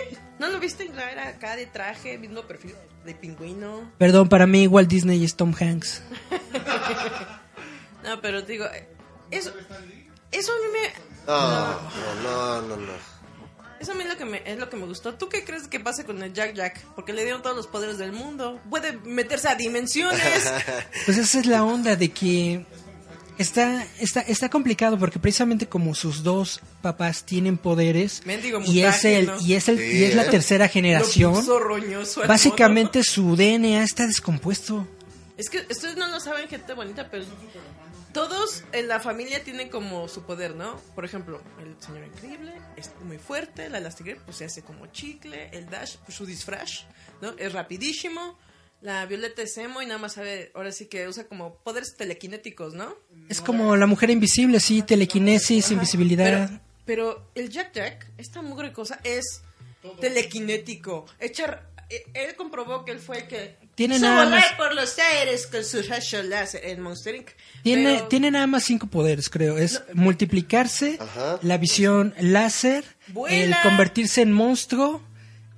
¿No lo viste? La Era acá de traje, mismo perfil de pingüino. Perdón, para mí Walt Disney es Tom Hanks. No, pero digo, eso, eso a mí me, No, no, no, no, no. eso a mí es lo que me, es lo que me gustó. ¿Tú qué crees que pase con el Jack Jack? Porque le dieron todos los poderes del mundo. Puede meterse a dimensiones. Pues esa es la onda de que está, está, está complicado porque precisamente como sus dos papás tienen poderes Mendigo y es el, ¿no? y es el, Sí, y es la ¿eh? tercera generación, básicamente mono. su DNA está descompuesto. Es que ustedes no lo saben, gente bonita, pero todos en la familia tienen como su poder, ¿no? Por ejemplo, el señor increíble es muy fuerte, la Elastigirl pues se hace como chicle, el Dash, pues su disfraz, ¿no? Es rapidísimo. La Violeta es emo y nada más sabe, ahora sí que usa como poderes telequinéticos, ¿no? Es como la mujer invisible, sí, telequinesis, invisibilidad. Pero, pero el Jack Jack, esta mugre cosa, es telequinético. Echar, eh, él comprobó que él fue el que Tiene hizo nada volar más- por los aires con su rayo láser en Monster Inc. Tiene, Pero- tiene nada más cinco poderes, creo. Es multiplicarse, Ajá. la visión láser, Vuela. el convertirse en monstruo,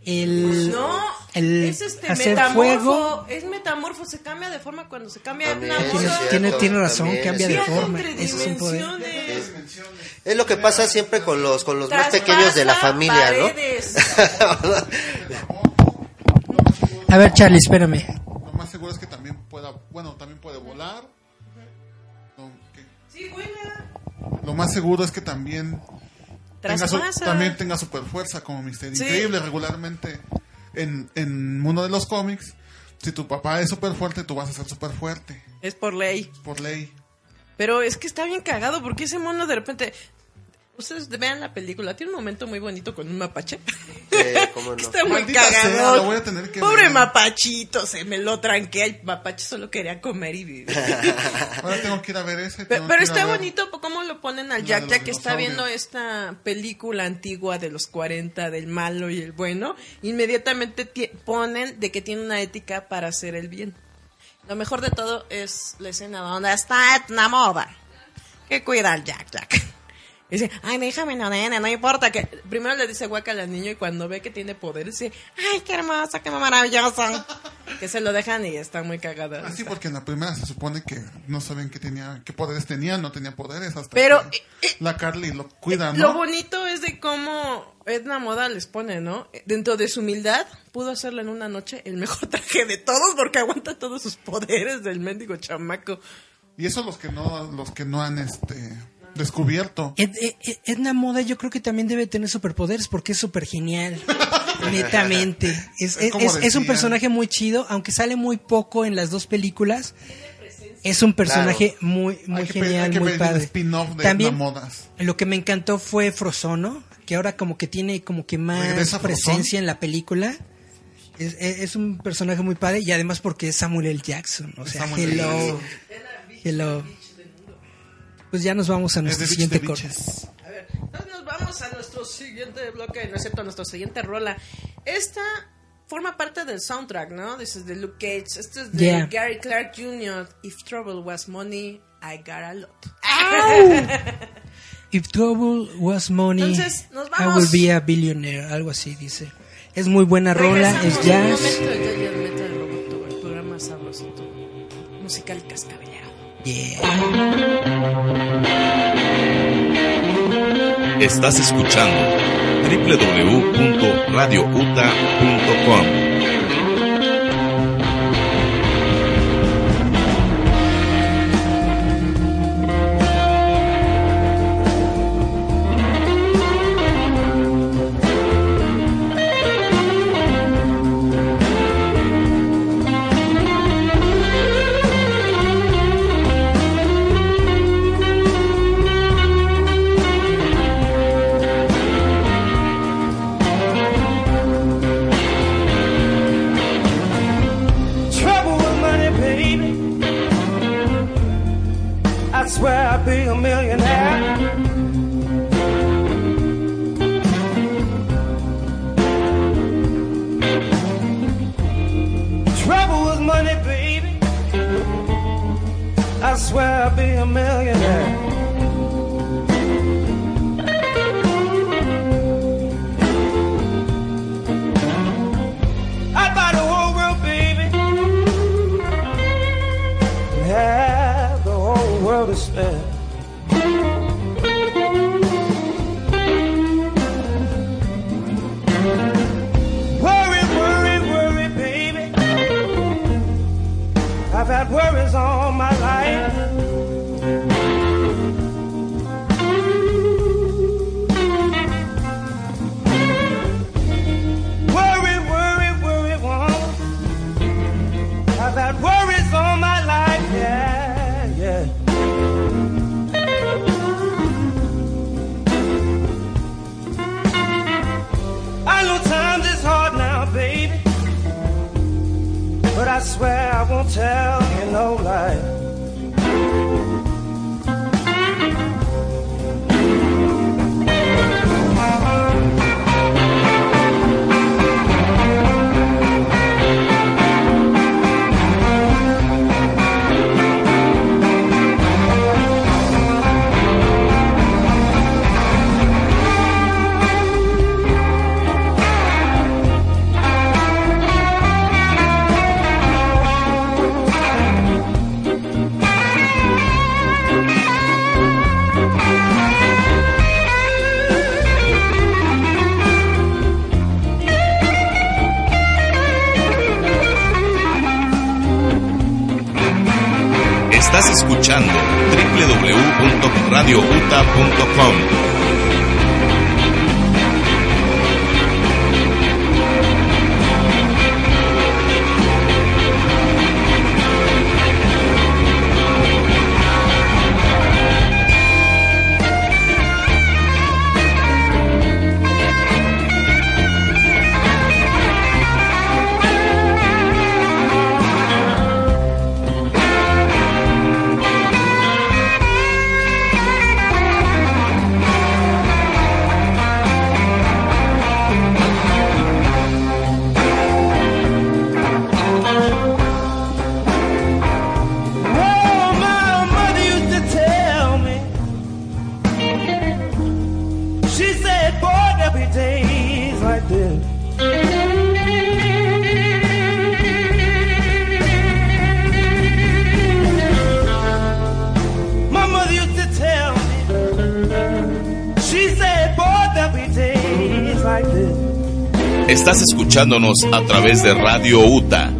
el, No. el Es este hacer metamorfo, fuego. es metamorfo, se cambia de forma cuando se cambia También, una sí, Tiene, tiene, tiene razón, también cambia de forma. Eso es un poder. Es lo que pasa siempre con los con los más pequeños de la familia, ¿no? paredes. A ver, Charlie, espérame. Lo más seguro es que también pueda, bueno, también puede volar. No, ¿qué? Sí, buena. Lo más seguro es que también tenga, su- también tenga super fuerza como Mister Sí. Increíble regularmente en, en uno de los cómics. Si tu papá es súper fuerte, tú vas a ser súper fuerte, Es por ley. por ley. Pero es que está bien cagado porque ese mono de repente. Ustedes vean la película, tiene un momento muy bonito con un mapache. Sí, cómo no. Está muy cagado. Pobre ver. mapachito, se me lo tranqué. El mapache solo quería comer y vivir. Ahora tengo que ir a ver ese. Pero, a está bonito cómo lo ponen al Jack Jack que está viendo esta película antigua de los 40 del malo y el bueno. Inmediatamente ponen de que tiene una ética para hacer el bien. Lo mejor de todo es la escena donde está Etna Moda. Que cuida al Jack Jack. Y dice, ay, déjame, no, nene, no importa. que Primero le dice guacal al niño y cuando ve que tiene poder dice, ay, qué hermosa, qué maravillosa. que se lo dejan y está muy cagada. Así Ah, porque en la primera se supone que no saben qué tenía, qué poderes tenía, no tenía poderes hasta Pero, que eh, eh, la Carly lo cuida, ¿no? Lo bonito es de cómo Edna Moda les pone, ¿no? Dentro de su humildad, pudo hacerle en una noche el mejor traje de todos porque aguanta todos sus poderes del mendigo chamaco. Y eso los que no, los que no han este descubierto. Ed- Ed- Ed- Edna Moda yo creo que también debe tener superpoderes porque es súper genial. Netamente. Es, Es es- como es- es un personaje muy chido, aunque sale muy poco en las dos películas. Es un personaje muy, muy Hay que pe- hay genial, que muy padre. de También Edna Modas. lo que me encantó fue Frozono, que ahora como que tiene como que más presencia en la película. Es, un personaje muy padre y además porque es Samuel L. Jackson. O sea, Samuel L. hello. Pues ya nos vamos a Es nuestro siguiente corte. A ver, entonces nos vamos a nuestro siguiente bloque, no excepto a nuestra siguiente rola. Esta forma parte del soundtrack, ¿no? This is de Luke Cage. Esto es de Yeah. Gary Clark Jr. If trouble was money, I got a lot. If trouble was money, Entonces, nos I vamos. will be a billionaire, algo así dice. Es muy buena rola, Regresamos es jazz. Estás escuchando www.radiouta.com. Estás escuchando www.radiouta.com. escuchándonos a través de Radio UTA.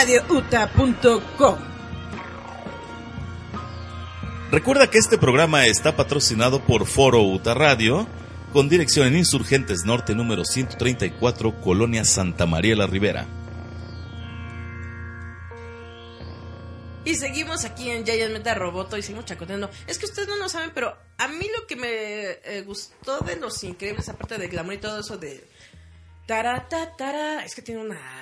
www.radiouta.com. Recuerda que este programa está patrocinado por Foro Uta Radio, con dirección en Insurgentes Norte número 134, Colonia Santa María la Ribera. Y seguimos aquí en Giant Meta Roboto y seguimos chacoteando. Es que ustedes no lo saben, pero a mí lo que me eh, gustó de Los Increíbles, aparte del glamour y todo eso de... Tara, ta, tara, es que tiene una...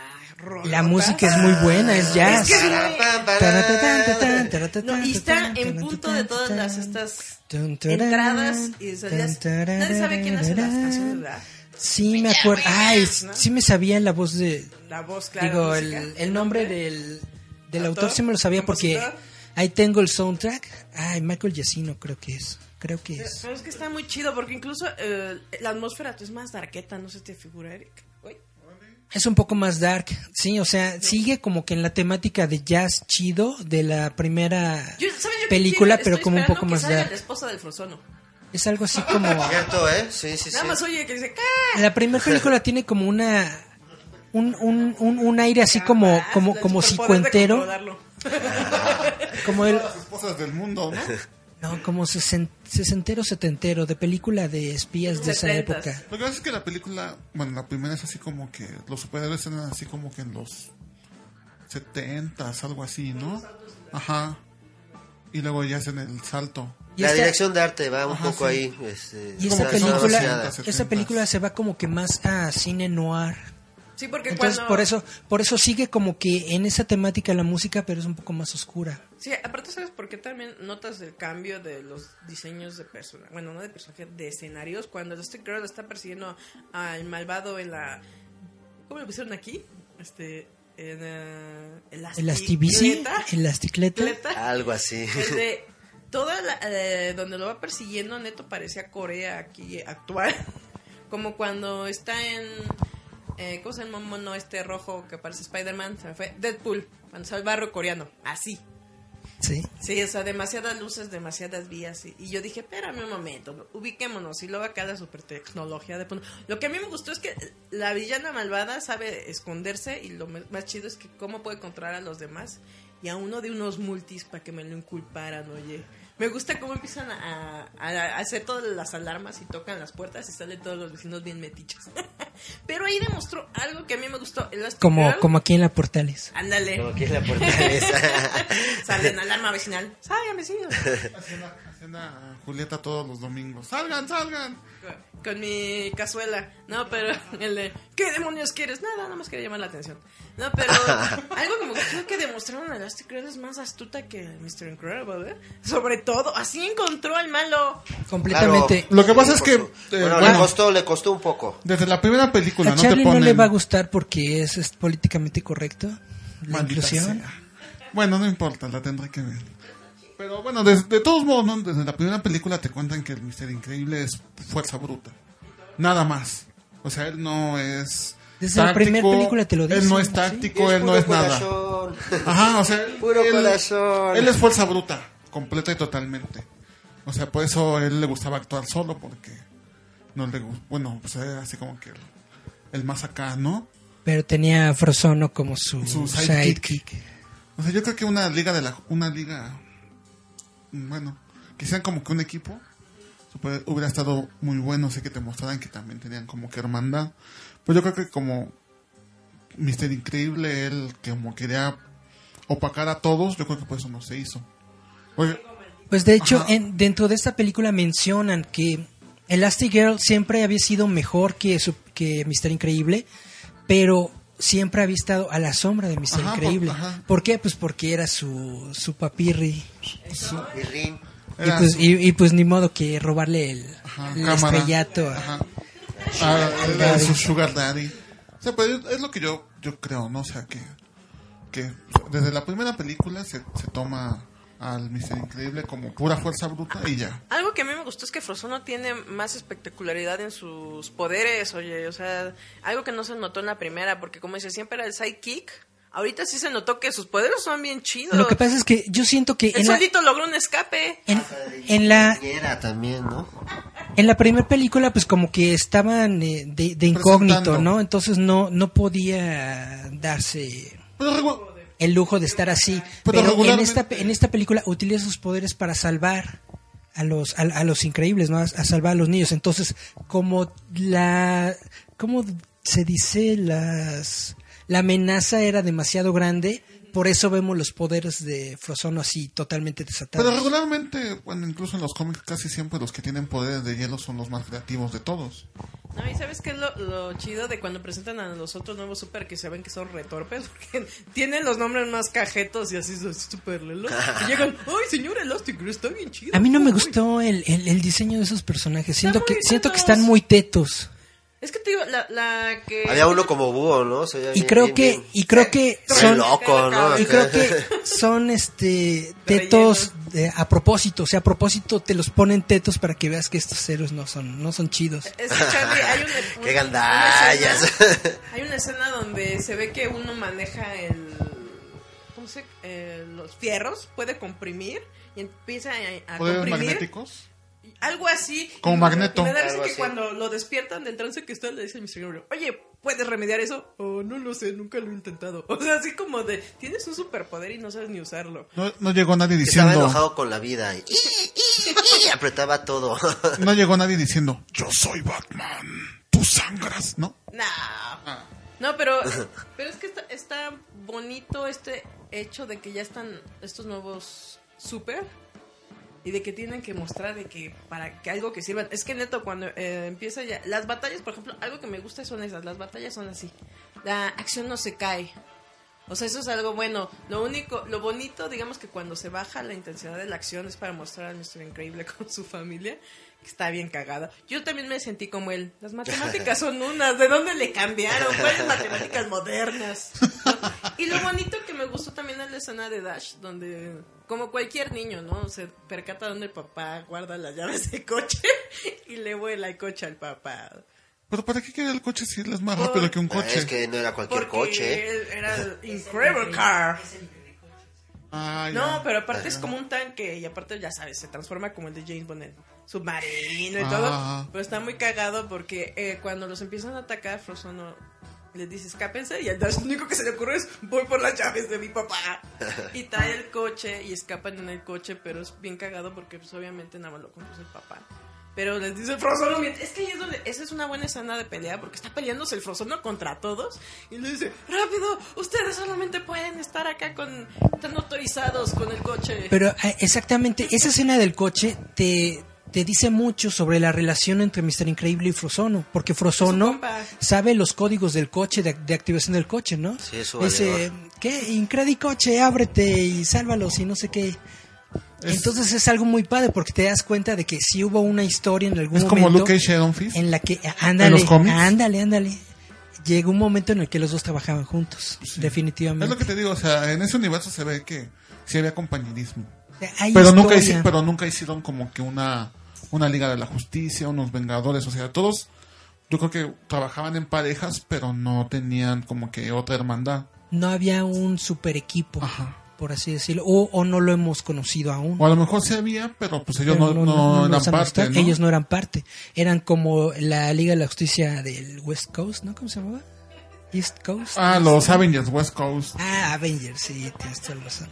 La música es muy buena, es jazz. Es que- No, y está en punto de todas las estas entradas y salidas. Nadie sabe quién hace las canciones, ¿verdad? Sí, me acuerdo. Ay, sí me sabía la voz de... La voz, claro. Digo, el, el nombre del, del ¿Autor? autor sí me lo sabía porque ahí tengo el soundtrack. Ay, Michael Giacchino creo que es. Creo que es. Pero es que está muy chido porque incluso eh, la atmósfera es más darqueta, no se te figura, Eric. Es un poco más dark, sí, o sea, sigue como que en la temática de jazz chido de la primera Yo- ¿sabes yo qué película, quiero? pero Estoy como un poco que más dark. la esposa del Frozono. Es algo así como... Cierto, ¿eh? Sí, sí, sí. Nada más oye que dice, "¡Ca!". La primera película tiene como una... Un, un, un, un aire así como, como, El como cincuentero, como el... Las esposas del mundo, ¿no? No, como sesen- sesentero, setentero, de película de espías de esa Setentas. época. Lo que pasa es que la película, bueno, la primera es así como que los superhéroes eran así como que en los 70 algo así, ¿no? Ajá. Y luego ya hacen el salto. Y la esta- dirección de arte va un Ajá, poco sí. ahí. Este, Y está película, esta película se va como que más a cine noir. Sí, porque Entonces cuando... por eso, por eso sigue como que en esa temática la música, pero es un poco más oscura. Sí, aparte, ¿sabes por qué también notas el cambio de los diseños de personajes? Bueno, no de personajes, de escenarios. Cuando este girl está persiguiendo al malvado en la. ¿Cómo lo pusieron aquí? Este. En. eh, El astibici, Elasticleta. el asticleta. Cleta. Algo así. Este, toda la, eh, donde lo va persiguiendo, neto parecía Corea aquí actual. Como cuando está en. Eh, ¿Cómo se llama el mono este rojo que parece Spider-Man? Se me fue. Deadpool. Cuando sale el barro coreano. Así. Sí. Sí, o sea, demasiadas luces, demasiadas vías. Y, y yo dije, espérame un momento, ubiquémonos. Y luego acá la super tecnología de punto. Lo que a mí me gustó es que la villana malvada sabe esconderse. Y lo más chido es que cómo puede controlar a los demás. Y a uno de unos multis para que me lo inculparan, oye. Me gusta cómo empiezan a, a- a hacer todas las alarmas y tocan las puertas y salen todos los vecinos bien metichos. Pero ahí demostró algo que a mí me gustó. Elastic Como, Girl. como aquí en la Portales. Ándale. Como que es la fortaleza. Salen alarma vecinal. Salgan vecinos. Hacienda, Hacienda Julieta todos los domingos. ¡Salgan, salgan! Con mi cazuela. No, pero el de, ¿qué demonios quieres? Nada, nada más quería llamar la atención. No, pero algo como que creo que demostraron a Elastic Girl es más astuta que Mr. Incredible, ¿eh? Sobre todo, así encontró al malo. Completamente. Lo que pasa es que, Bueno, eh, le bueno, costó, le costó un poco. desde la primera película A no te Charlie ponen... no le va a gustar porque es, es políticamente correcto. La Maldita inclusión. sea. Bueno, no importa, la tendré que ver. Pero bueno, de, de todos modos, ¿no? desde la primera película te cuentan que el Mister Increíble es fuerza bruta. Nada más. O sea, él no es. Desde la primera película te lo Él dicen, no es ¿sí? táctico, Es él no es nada. corazón. Ajá, o sea, él, Puro él- corazón. Él es fuerza bruta, completa y totalmente. O sea, por eso a él le gustaba actuar solo, porque no le gu- Bueno, pues era así como que el, el más acá, ¿no? Pero tenía a Frozono como su, Su sidekick. sidekick. O sea, yo creo que una liga de la. Una liga. Bueno, que sean como que un equipo. Hubiera estado muy bueno. Sé que te mostraran que también tenían como que hermandad. Pero yo creo que como. Mister Increíble, él que como quería opacar a todos, yo creo que por eso no se hizo. Oye, Pues de hecho, en- dentro de esta película mencionan que Elastigirl siempre había sido mejor que, su, que Mister Increíble, pero siempre había estado a la sombra de Mister Ajá, por- Increíble. ajá. ¿Por qué? Pues porque era su, su papirri. Y pues, y, y pues ni modo que robarle el, ajá, el cámara. estrellato. a-. Ah, su sugar daddy. O sea, pues es lo que yo, yo creo, ¿no? O sea, que, que desde la primera película se, se toma al Mister Increíble como pura fuerza bruta y ya. Algo que a mí me gustó es que Frozono tiene más espectacularidad en sus poderes, oye, o sea, algo que no se notó en la primera, porque como dice, siempre era el sidekick. Ahorita sí se notó que sus poderes son bien chidos. Lo que pasa es que yo siento que El en la, solito logró un escape. en, en la también, ¿no? En la primera película, pues como que estaban eh, de, de incógnito. ¿no? Entonces no, no podía darse Pero el lujo de estar así. Pero Pero, en, esta, en esta película utiliza sus poderes para salvar a los, a, a los increíbles, ¿no? A, a salvar a los niños. Entonces, como la... ¿Cómo se dice? Las... La amenaza era demasiado grande, por eso vemos los poderes de Frozono así totalmente desatados. pero regularmente, bueno, incluso en los cómics casi siempre los que tienen poderes de hielo son los más creativos de todos. No, y sabes qué es lo, lo chido de cuando presentan a los otros nuevos super que se ven que son retorpes, porque tienen los nombres más cajetos y así son súper lelos. Y llegan, ay señor Elastic, está bien chido. A mí no me Uy". gustó el, el, el diseño de esos personajes. Siento que, siento que están muy tetos. Es que te digo, la, la que... Había uno como búho, ¿no? Veía Y bien- creo bien- que, bien- y creo que son, loco, ¿no? y creo que son este tetos de- a propósito, o sea, a propósito te los ponen tetos para que veas que estos héroes no son, no son chidos. Es que, Charlie, hay una, ¡Qué una gandallas! escena- hay una escena donde se ve que uno maneja el... ¿Cómo se eh, Los fierros, puede comprimir y empieza a, a Poderes comprimir. magnéticos. Algo así. Como Y- Magneto. y me da risa Algo que así. cuando lo despiertan del trance que está, le dice el Mr. Gabriel, oye, ¿puedes remediar eso? Oh, no lo sé, nunca lo he intentado. O sea, así como de, tienes un superpoder y no sabes ni usarlo. No, no llegó nadie Estaba diciendo. enojado con la vida y, y- y apretaba todo. No llegó nadie diciendo, yo soy Batman, tú sangras, ¿no? No. No, pero, pero es que está, está bonito este hecho de que ya están estos nuevos super y de que tienen que mostrar de que para que algo que sirvan. Es que neto, cuando eh, empieza ya. Las batallas, por ejemplo, algo que me gusta son esas. Las batallas son así. La acción no se cae. O sea, eso es algo bueno. Lo único, lo bonito, digamos que cuando se baja la intensidad de la acción es para mostrar a nuestro increíble con su familia, está bien cagada. Yo también me sentí como él. Las matemáticas son unas. ¿De dónde le cambiaron? ¿Cuáles matemáticas modernas? Y lo bonito que me gustó también es la escena de Dash, donde, como cualquier niño, ¿no? Se percata donde el papá guarda las llaves del coche y le vuela el coche al papá. Pero ¿para qué quiere el coche si él es más rápido que un coche? Es que no era cualquier Porque coche. él era el Incredible Car. Ah. No, pero aparte es como un tanque y aparte ya sabes, se transforma como el de James Bond, en submarino y Ah. todo. Pero está muy cagado porque eh, cuando los empiezan a atacar, Frozono les dice escápense y lo único que se le ocurre es voy por las llaves de mi papá y trae el coche y escapan en el coche pero es bien cagado porque pues obviamente nada más lo conduce el papá pero les dice el Frozono mientras- es que ahí es donde esa es una buena escena de pelea porque está peleándose el Frozono contra todos y le dice rápido ustedes solamente pueden estar acá con están autorizados con el coche Pero eh, exactamente, esa escena del coche te, te dice mucho sobre la relación entre Mr. Increíble y Frozono, porque Frozono sabe los códigos del coche, de, de activación del coche, ¿no? Sí, eso Dice. ¿qué? Incredi coche, ábrete y sálvalos y no sé qué. Es- Entonces es algo muy padre porque te das cuenta de que sí hubo una historia en algún Es como momento Luke Cage en la que, ándale, los cómics? ándale, ándale. Llegó un momento en el que los dos trabajaban juntos, definitivamente. Es lo que te digo, o sea, en ese universo se ve que sí había compañerismo. Hay pero nunca, historia. pero nunca hicieron como que una, una Liga de la Justicia, unos Vengadores, o sea, todos yo creo que trabajaban en parejas, pero no tenían como que otra hermandad. no había un super equipo, Ajá. por así decirlo, o, o no lo hemos conocido aún. O a lo mejor sí había, pero pues ellos Pero no, no, eran parte. Ellos no eran parte. Eran como la Liga de la Justicia del West Coast, ¿no? ¿Cómo se llamaba? East Coast. Ah, los Avengers, West Coast. Ah, Avengers, sí, tienes toda la razón.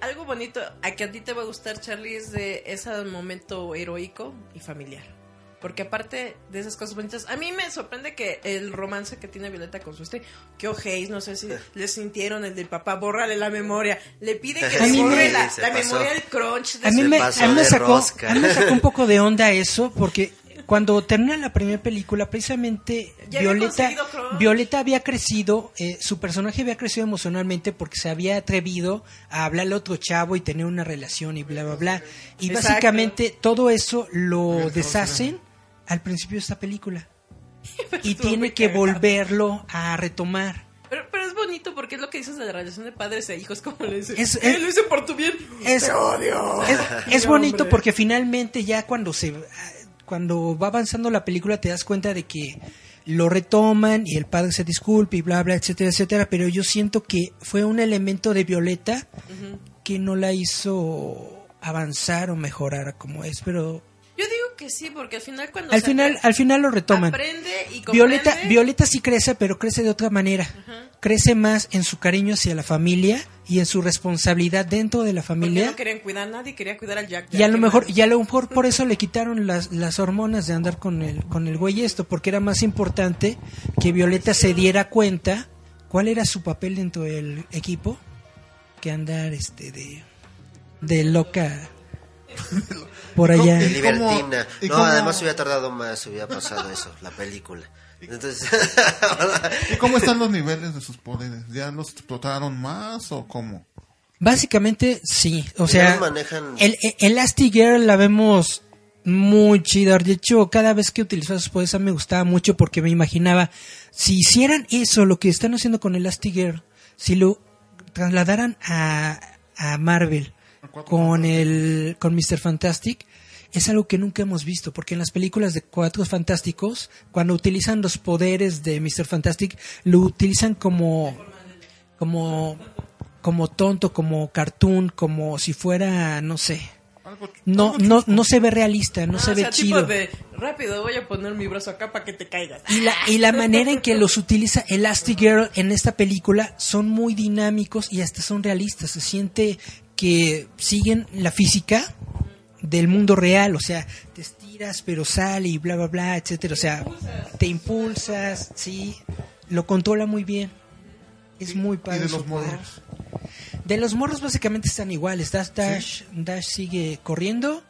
Algo bonito a que a ti te va a gustar, Charlie, es de ese momento heroico y familiar. Porque aparte de esas cosas bonitas, a mí me sorprende que el romance que tiene Violeta con su este, que ojéis, no sé si le sintieron el del papá, bórrale la memoria, le pide que A le borre me- la, la memoria del crunch de A mí, me, a mí me sacó, a mí me sacó un poco de onda eso, porque cuando termina la primera película, precisamente Violeta. Violeta había crecido, eh, su personaje había crecido emocionalmente porque se había atrevido a hablarle a otro chavo y tener una relación y bla, bla, bla. Y Exacto. básicamente todo eso lo deshacen al principio de esta película. Y tiene que volverlo a retomar. Pero, pero es bonito porque es lo que dices de la relación de padres e hijos, como le dicen. Es- "Eh, es- lo hice por tu bien. Es, Te odio. es, bonito porque finalmente ya cuando se cuando va avanzando la película te das cuenta de que lo retoman y el padre se disculpa y bla bla etcétera etcétera pero yo siento que fue un elemento de Violeta que no la hizo avanzar o mejorar como es pero que sí, porque al final cuando al se final al final lo retoman. aprende y comprende, Violeta Violeta sí crece pero crece de otra manera. Crece más en su cariño hacia la familia y en su responsabilidad dentro de la porque familia. no querían cuidar a nadie, quería cuidar al Jack. Y a lo mejor, y a lo mejor por eso le quitaron las, las hormonas de andar con el, con el güey esto, porque era más importante que Violeta se diera cuenta cuál era su papel dentro del equipo que andar este de, de loca por allá. De ¿Y cómo- libertina. y no, cómo- además hubiera tardado más, hubiera pasado eso, la película. Entonces, ¿Y cómo están los niveles de sus poderes? ¿Ya los explotaron más o cómo? Básicamente sí, o sea, manejan- el, el Elastigirl la vemos muy chida. De hecho, cada vez que utilizaba sus poderes me gustaba mucho porque me imaginaba, si hicieran eso, lo que están haciendo con Elastigirl, si lo trasladaran a, a Marvel con el con Mr. Fantastic, es algo que nunca hemos visto, porque en las películas de Cuatro Fantásticos, cuando utilizan los poderes de Mr. Fantastic, lo utilizan como como como tonto, como cartoon, como si fuera, no sé. No no no se ve realista, no Ah, se o ve sea, chido. tipo de rápido, voy a poner mi brazo acá para que te caigas. Y la, y la manera en que los utiliza Elastigirl en esta película son muy dinámicos y hasta son realistas. Se siente que siguen la física del mundo real, o sea, te estiras pero sale y bla bla bla, etcétera, o sea, te impulsas, sí, lo controla muy bien. Es muy ¿Y padre de los morros? De los morros básicamente están iguales. Dash, Dash, Dash sigue corriendo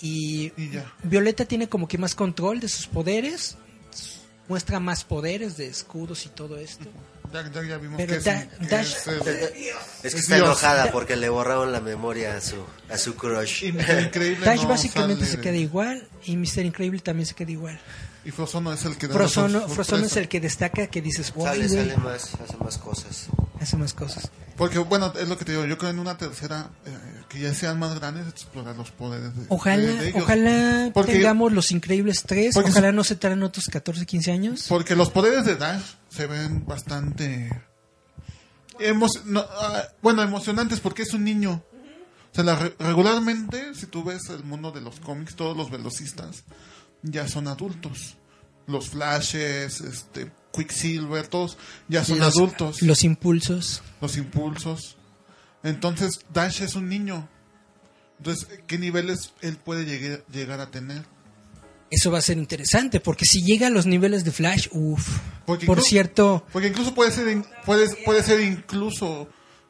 y, Y ya. Violeta tiene como que más control de sus poderes. Muestra más poderes de escudos y todo esto. Ya, vimos Pero que, es, Da- que Dash- es, eh, es que Es está Dios. enojada porque le borraron la memoria a su, a su crush. Increíble Dash no básicamente sale se queda igual y Mr. Increíble también se queda igual. Y Frozono es el que Frozono, Frozono es el que destaca que dices, wow, Sale, güey, sale más, hace más cosas. hace más cosas. Porque, bueno, es lo que te digo. Yo creo en una tercera, eh, que ya sean más grandes, explorar los poderes de, Ojalá, de- de ellos. ojalá Porque- tengamos los increíbles tres, ojalá no se traen otros 14, 15 años. Porque los poderes de Dash se ven bastante. emo- no, ah, bueno, emocionantes porque es un niño. O sea, la re- regularmente, si tú ves el mundo de los cómics, todos los velocistas ya son adultos. los flashes, este, Quicksilver, todos ya son los, adultos. Los impulsos. los impulsos. Entonces, Dash es un niño. Entonces, ¿qué niveles él puede llegar a tener? Eso va a ser interesante, porque si llega a los niveles de Flash, uff. Por cierto, Porque incluso puede ser, puede, puede ser incluso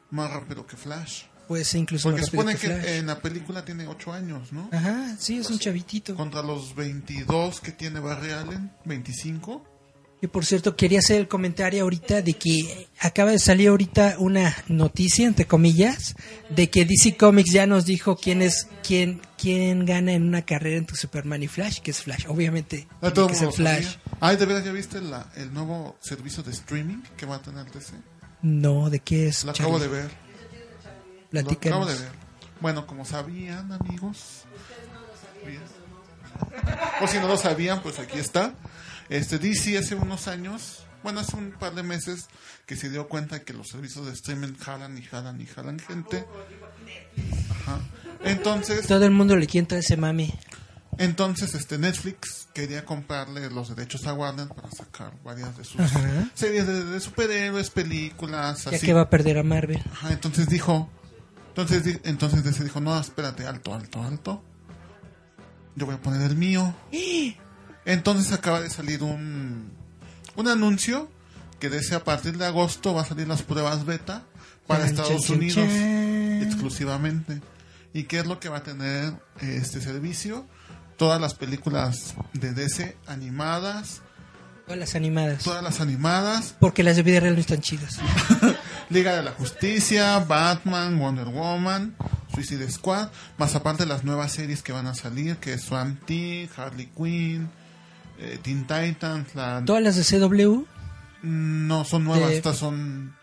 más rápido que Flash. puede ser incluso Porque más rápido supone que que Flash. en la película tiene 8 años, ¿no? Ajá, sí, es un chavitito. Contra los 22 que tiene Barry Allen, 25. Y por cierto, quería hacer el comentario ahorita de que acaba de salir ahorita una noticia, entre comillas, de que DC Comics ya nos dijo quién es quién quién gana en una carrera entre Superman y Flash, que es Flash. Obviamente, Ya tiene todo que ser lo Flash. Ay, ¿de verdad ya viste la- el nuevo servicio de streaming que va a tener DC? No, ¿de qué es? Lo acabo de ver. Lo Platícanos. acabo de ver. Bueno, como sabían, amigos. O si no lo sabían, pues aquí está. Este DC hace unos años, bueno, hace un par de meses, que se dio cuenta que los servicios de streaming jalan y jalan y jalan gente. Ajá. Entonces, Todo el mundo le quiere ese mami. entonces este Netflix quería comprarle los derechos a Warner para sacar varias de sus Ajá. series de, de superhéroes, películas, Ya así. que va a perder a Marvel. Ajá, entonces dijo, entonces, entonces dijo, no, espérate, alto, alto, alto. Yo voy a poner el mío. Entonces acaba de salir un, un anuncio que dice a partir de agosto va a salir las pruebas beta para Chan, Estados chan, Unidos chan. exclusivamente. ¿Y qué es lo que va a tener este servicio? Todas las películas de DC animadas, Todas las animadas. todas las animadas, Porque las de vida real no están chidas. Liga de la Justicia, Batman, Wonder Woman, Suicide Squad, más aparte las nuevas series que van a salir, que es Swamp Thing, Harley Quinn, eh, Teen Titans, la... Todas las de CW. No, son nuevas, de- estas son...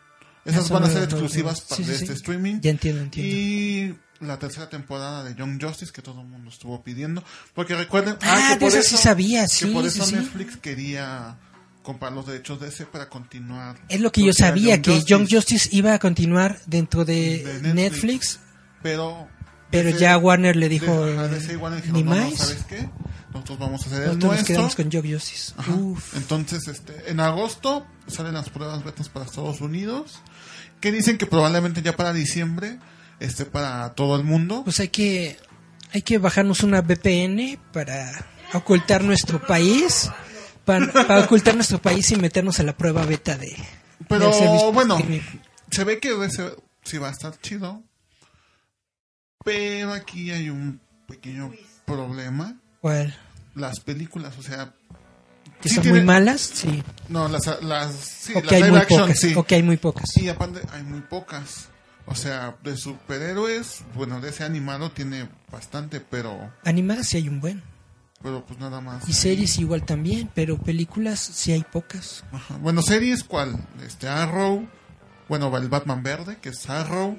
Esas Ah, son van a ser exclusivas nuevas. pa- Sí, de sí, este sí. streaming. Ya entiendo, entiendo. Y la tercera temporada de Young Justice, que todo el mundo estuvo pidiendo. Porque recuerden... Ah, que de por eso sí sabía, que sí, por sí, eso sí. Netflix quería comprar los derechos de ese para continuar. Es lo que yo sabía, que Justice. Young Justice iba a continuar dentro de, de Netflix. Netflix. pero Pero DC ya Warner le dijo, de- a DC Warner ni no, no, más. ¿sabes qué? Nosotros vamos a hacer el Nosotros nos quedamos con. Entonces, este, en agosto salen las pruebas betas para Estados Unidos, que dicen que probablemente ya para diciembre esté para todo el mundo. Pues hay que, hay que bajarnos una VPN para ocultar nuestro país. Para, para ocultar nuestro país y meternos a la prueba beta de. Pero servicio bueno, se ve que ese sí va a estar chido. Pero aquí hay un pequeño problema. ¿Cuál? Las películas, o sea, ¿Que Sí son muy malas? Sí. no, las, las, sí, las hay live muy action, pocas. sí. O que hay muy pocas. Y aparte hay muy pocas. O sea, de superhéroes, bueno, de ese animado tiene bastante, pero, Animadas sí hay un buen. pero pues nada más. Y series igual también, pero películas sí hay pocas. Ajá. Bueno, series, ¿cuál? Este, Arrow. Bueno, el Batman verde, que es Arrow.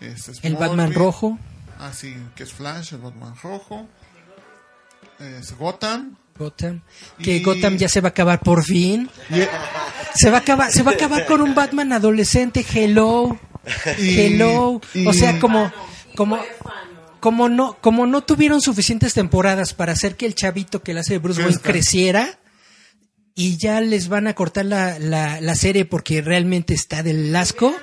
Este, El Batman rojo, Ah, sí, que es Flash, el Batman rojo. Es Gotham. Gotham. Que Y- Gotham ya se va a acabar por fin. Y, Se va a acabar, se va a acabar con un Batman adolescente, hello. y- Hello. y- O sea, como, como, como no, como no tuvieron suficientes temporadas para hacer que el chavito que le hace de Bruce Wayne creciera y ya les van a cortar la, la, la serie porque realmente está del asco.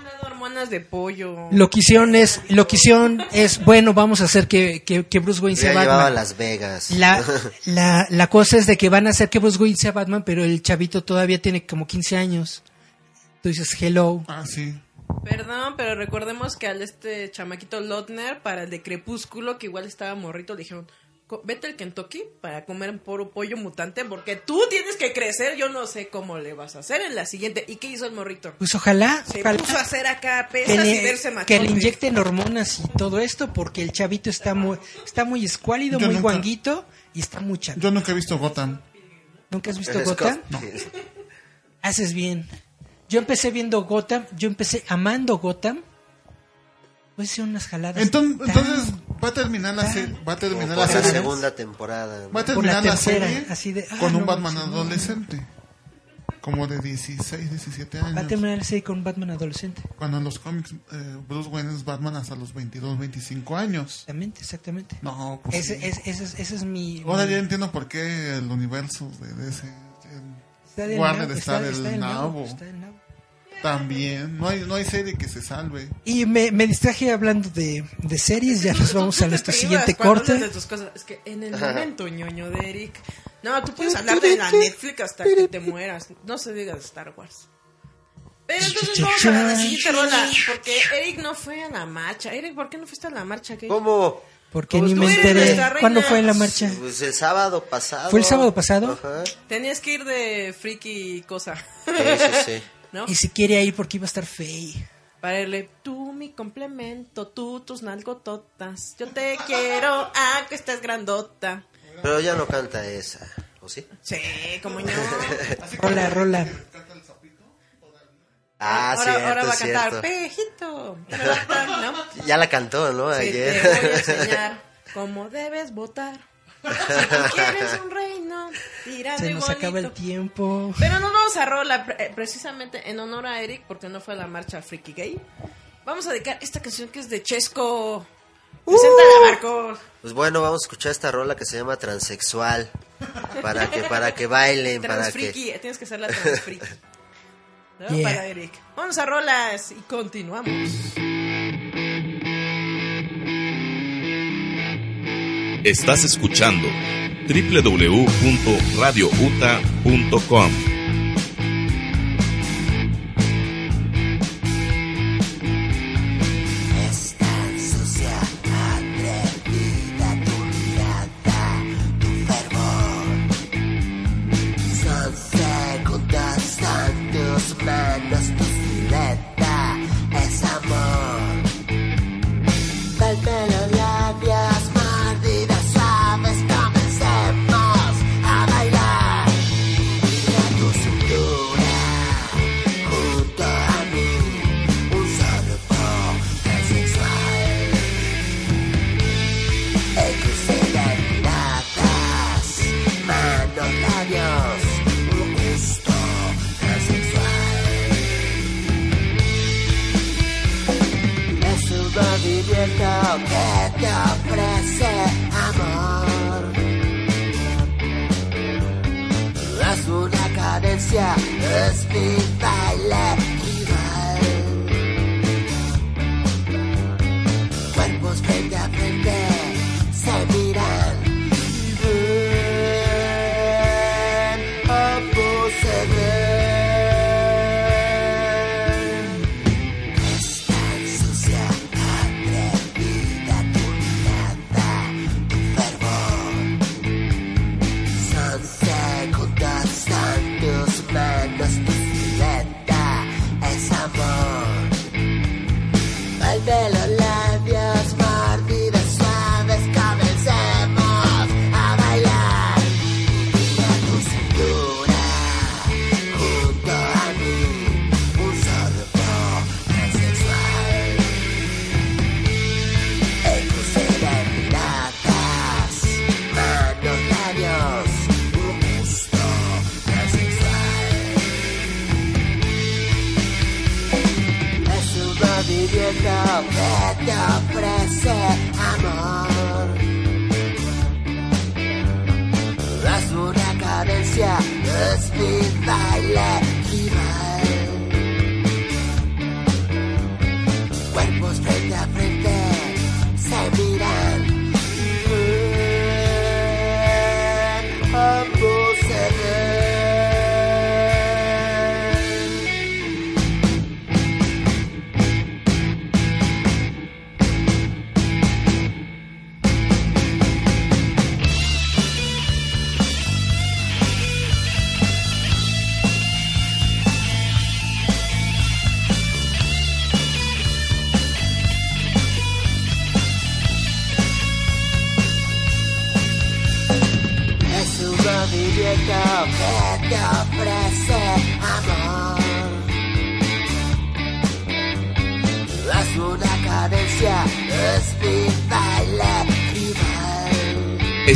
Hormonas de pollo. Lo que hicieron es, lo que hicieron es, bueno, vamos a hacer que, que, que Bruce Wayne Ya sea llevaba a Batman. Las Vegas. La, la, la cosa es de que van a hacer que Bruce Wayne sea Batman, pero el chavito todavía tiene como 15 años. Tú dices, hello. Ah, sí. Perdón, pero recordemos que al este chamaquito Lotner, para el de Crepúsculo, que igual estaba morrito, le dijeron, "Co- vete al Kentucky para comer puro pollo mutante, porque tú tienes que crecer, yo no sé cómo le vas a hacer en la siguiente. ¿Y qué hizo el morrito? Pues ojalá, Se ojalá puso a hacer acá que, pesas y le, verse que le inyecten hormonas y todo esto, porque el chavito está muy, está muy escuálido, Yo muy nunca- guanguito y está muy chato. Yo nunca he visto Gotham. ¿Nunca has visto Gotham? co- Haces bien. Yo empecé viendo Gotham, yo empecé amando Gotham. Pues hice unas jaladas. Entonces, tan- entonces va a terminar la serie. Va a terminar la la serie. segunda temporada. ¿no? Va a la terminar la, tercera, serie así de, ah, con un no, Batman sí, no. adolescente. Como de 16, 17 Va a años. terminar la serie con Batman adolescente. Cuando en los cómics eh, Bruce Wayne es Batman hasta los 22, 25 años. Exactamente, exactamente. No, pues Ese, sí. es, ese, es, ese es mi... Ahora mi- ya entiendo por qué el universo de del Warner está, está del nabo. está del nabo. También. No hay, no hay serie que se salve. Y me, me distraje hablando de, de series, ya nos vamos a nuestro Te siguiente corte. de tus cosas. Es que en el momento ñoño de Eric. No, tú puedes hablar de la Netflix hasta que te mueras. No se diga de Star Wars. Pero entonces vamos a la siguiente rola. Porque Eric no fue a la marcha. Eric, ¿por qué no fuiste a la marcha? ¿Qué? ¿Cómo? Porque Pues ni me enteré. ¿Cuándo fue la marcha? Pues el sábado pasado. ¿Fue el sábado pasado? Ajá. Tenías que ir de friki cosa. Sí, sí, sí. ¿No? Y si quiere ir porque iba a estar fey. Para irle, tú mi complemento, tú tus nalgototas. Yo te quiero, ah, que estás grandota. Pero ya no canta esa. ¿O sí? Sí, como yo. Rola, rola. Ah, ahora, cierto, ahora va a cantar, pejito. ¿no? Ya la cantó, ¿no? Sí, Ayer. te voy a enseñar cómo debes votar. Si tú quieres un reino, tira Se de nos acaba el tiempo. Pero nos vamos a rola eh, precisamente en honor a Eric, porque no fue a la marcha Freaky Gay. Vamos a dedicar esta canción que es de Chesco. Preséntala, Marcos. Pues bueno, vamos a escuchar esta rola que se llama Transexual. Para que, para que bailen, para que... tienes que ser la transfriki. ¿No? Yeah. Para Eric. Vamos a rolas y continuamos. Estás escuchando www.radiouta.com. ofrece amor. Es una cadencia, es mi baile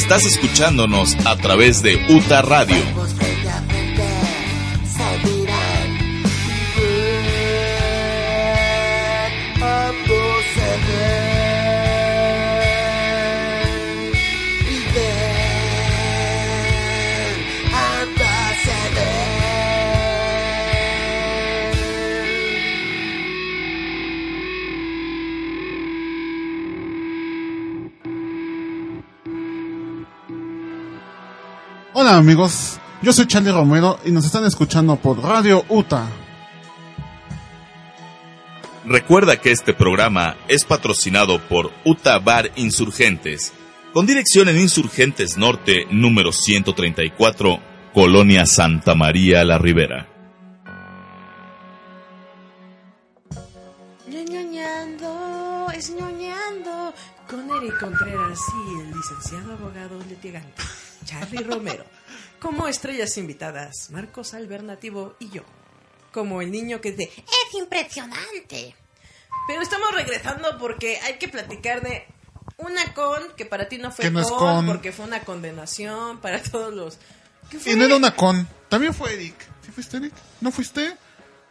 Estás escuchándonos a través de UTA Radio. Amigos, yo soy Charlie Romero y nos están escuchando por Radio UTA. Recuerda que este programa es patrocinado por UTA Bar Insurgentes, con dirección en Insurgentes Norte, número 134, Colonia Santa María La Ribera. ñoñando, es ñoñando con Eric Contreras y el licenciado abogado litigante Charlie Romero. Como estrellas invitadas, Marcos Albernativo y yo. Como el niño que dice, es impresionante. Pero estamos regresando porque hay que platicar de una con que para ti no fue no con. porque fue una condenación para todos los... ¿Qué fue? Y no era una con, también fue Eric. ¿Sí fuiste Eric? ¿No fuiste?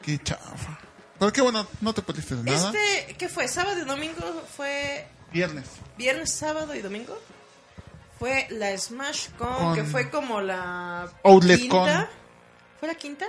Qué chafa. Pero qué bueno, no te perdiste de nada. Este, ¿qué fue? ¿Sábado y domingo? ¿Fue Viernes. viernes, sábado y domingo? Fue la Smash Con, Con- que fue como la Outlet quinta. Con. ¿Fue la quinta?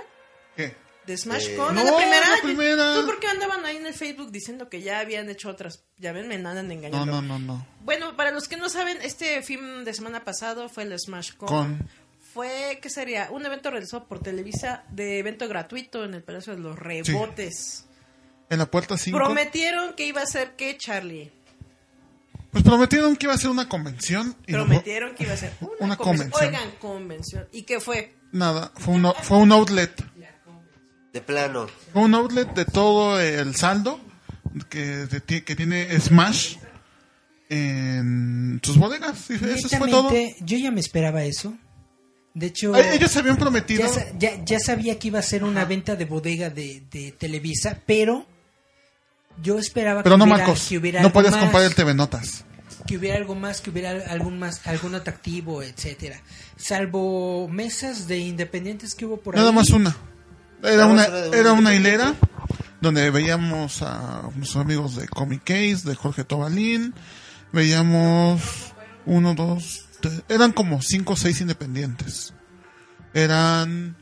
¿Qué? De Smash Eh, Con. no, ¿Es la primera? la primera. ¿Tú por qué andaban ahí en el Facebook diciendo que ya habían hecho otras? Ya ven, me andan No, engañando. no, no, no. Bueno, para los que no saben, este film de semana pasado fue el Smash Con. Con. Fue, ¿qué sería? Un evento realizado por Televisa de evento gratuito en el Palacio de los Rebotes. En la puerta 5. Prometieron que iba a ser que Charlie. Pues prometieron que iba a ser una convención. Y no Prometieron que iba a ser una, Una convención. convención. Oigan, convención. ¿Y qué fue? Nada, fue un, fue un outlet. De plano. Fue un outlet de todo el saldo que, de que tiene Smash en sus bodegas. Y eso fue todo. Yo ya me esperaba eso. De hecho, Ellos habían prometido. ya, ya- ya sabía que iba a ser una venta de bodega de, de Televisa, pero yo esperaba Pero que, no, hubiera, Marcos. que hubiera No algo podías más, comprar el TV Notas. que hubiera algo más, que hubiera algún más, algún atractivo, etcétera. Salvo mesas de independientes que hubo por ahí. Nada más una. Era una, era una hilera donde veíamos a nuestros amigos de Comic Case, de Jorge Tobalín. Veíamos uno, dos, tres. Eran como cinco o seis independientes. Eran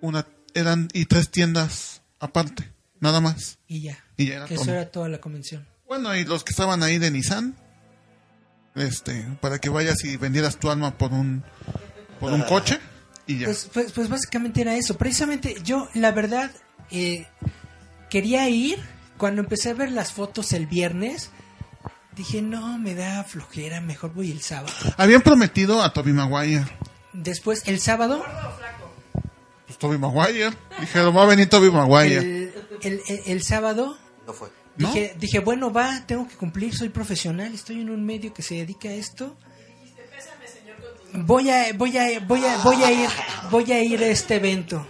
una, eran y tres tiendas aparte, nada más. Y ya. Y era Eso todo. era toda la convención. Bueno, y los que estaban ahí de Nissan, este, para que vayas y vendieras tu alma por un, por un coche y ya. Pues, pues, pues básicamente era eso. Precisamente yo, la verdad, eh, quería ir. Cuando empecé a ver las fotos el viernes, dije, no, me da flojera, mejor voy el sábado. Habían prometido a Toby Maguire. Después, el sábado, Pues Toby Maguire. Dijeron, va a venir Toby Maguire. el, el- el- el sábado, No fue. ¿No? dije, dije, bueno, va, tengo que cumplir, soy profesional, estoy en un medio que se dedica a esto. Voy a, voy a, voy a, voy a ir, voy a ir a este evento.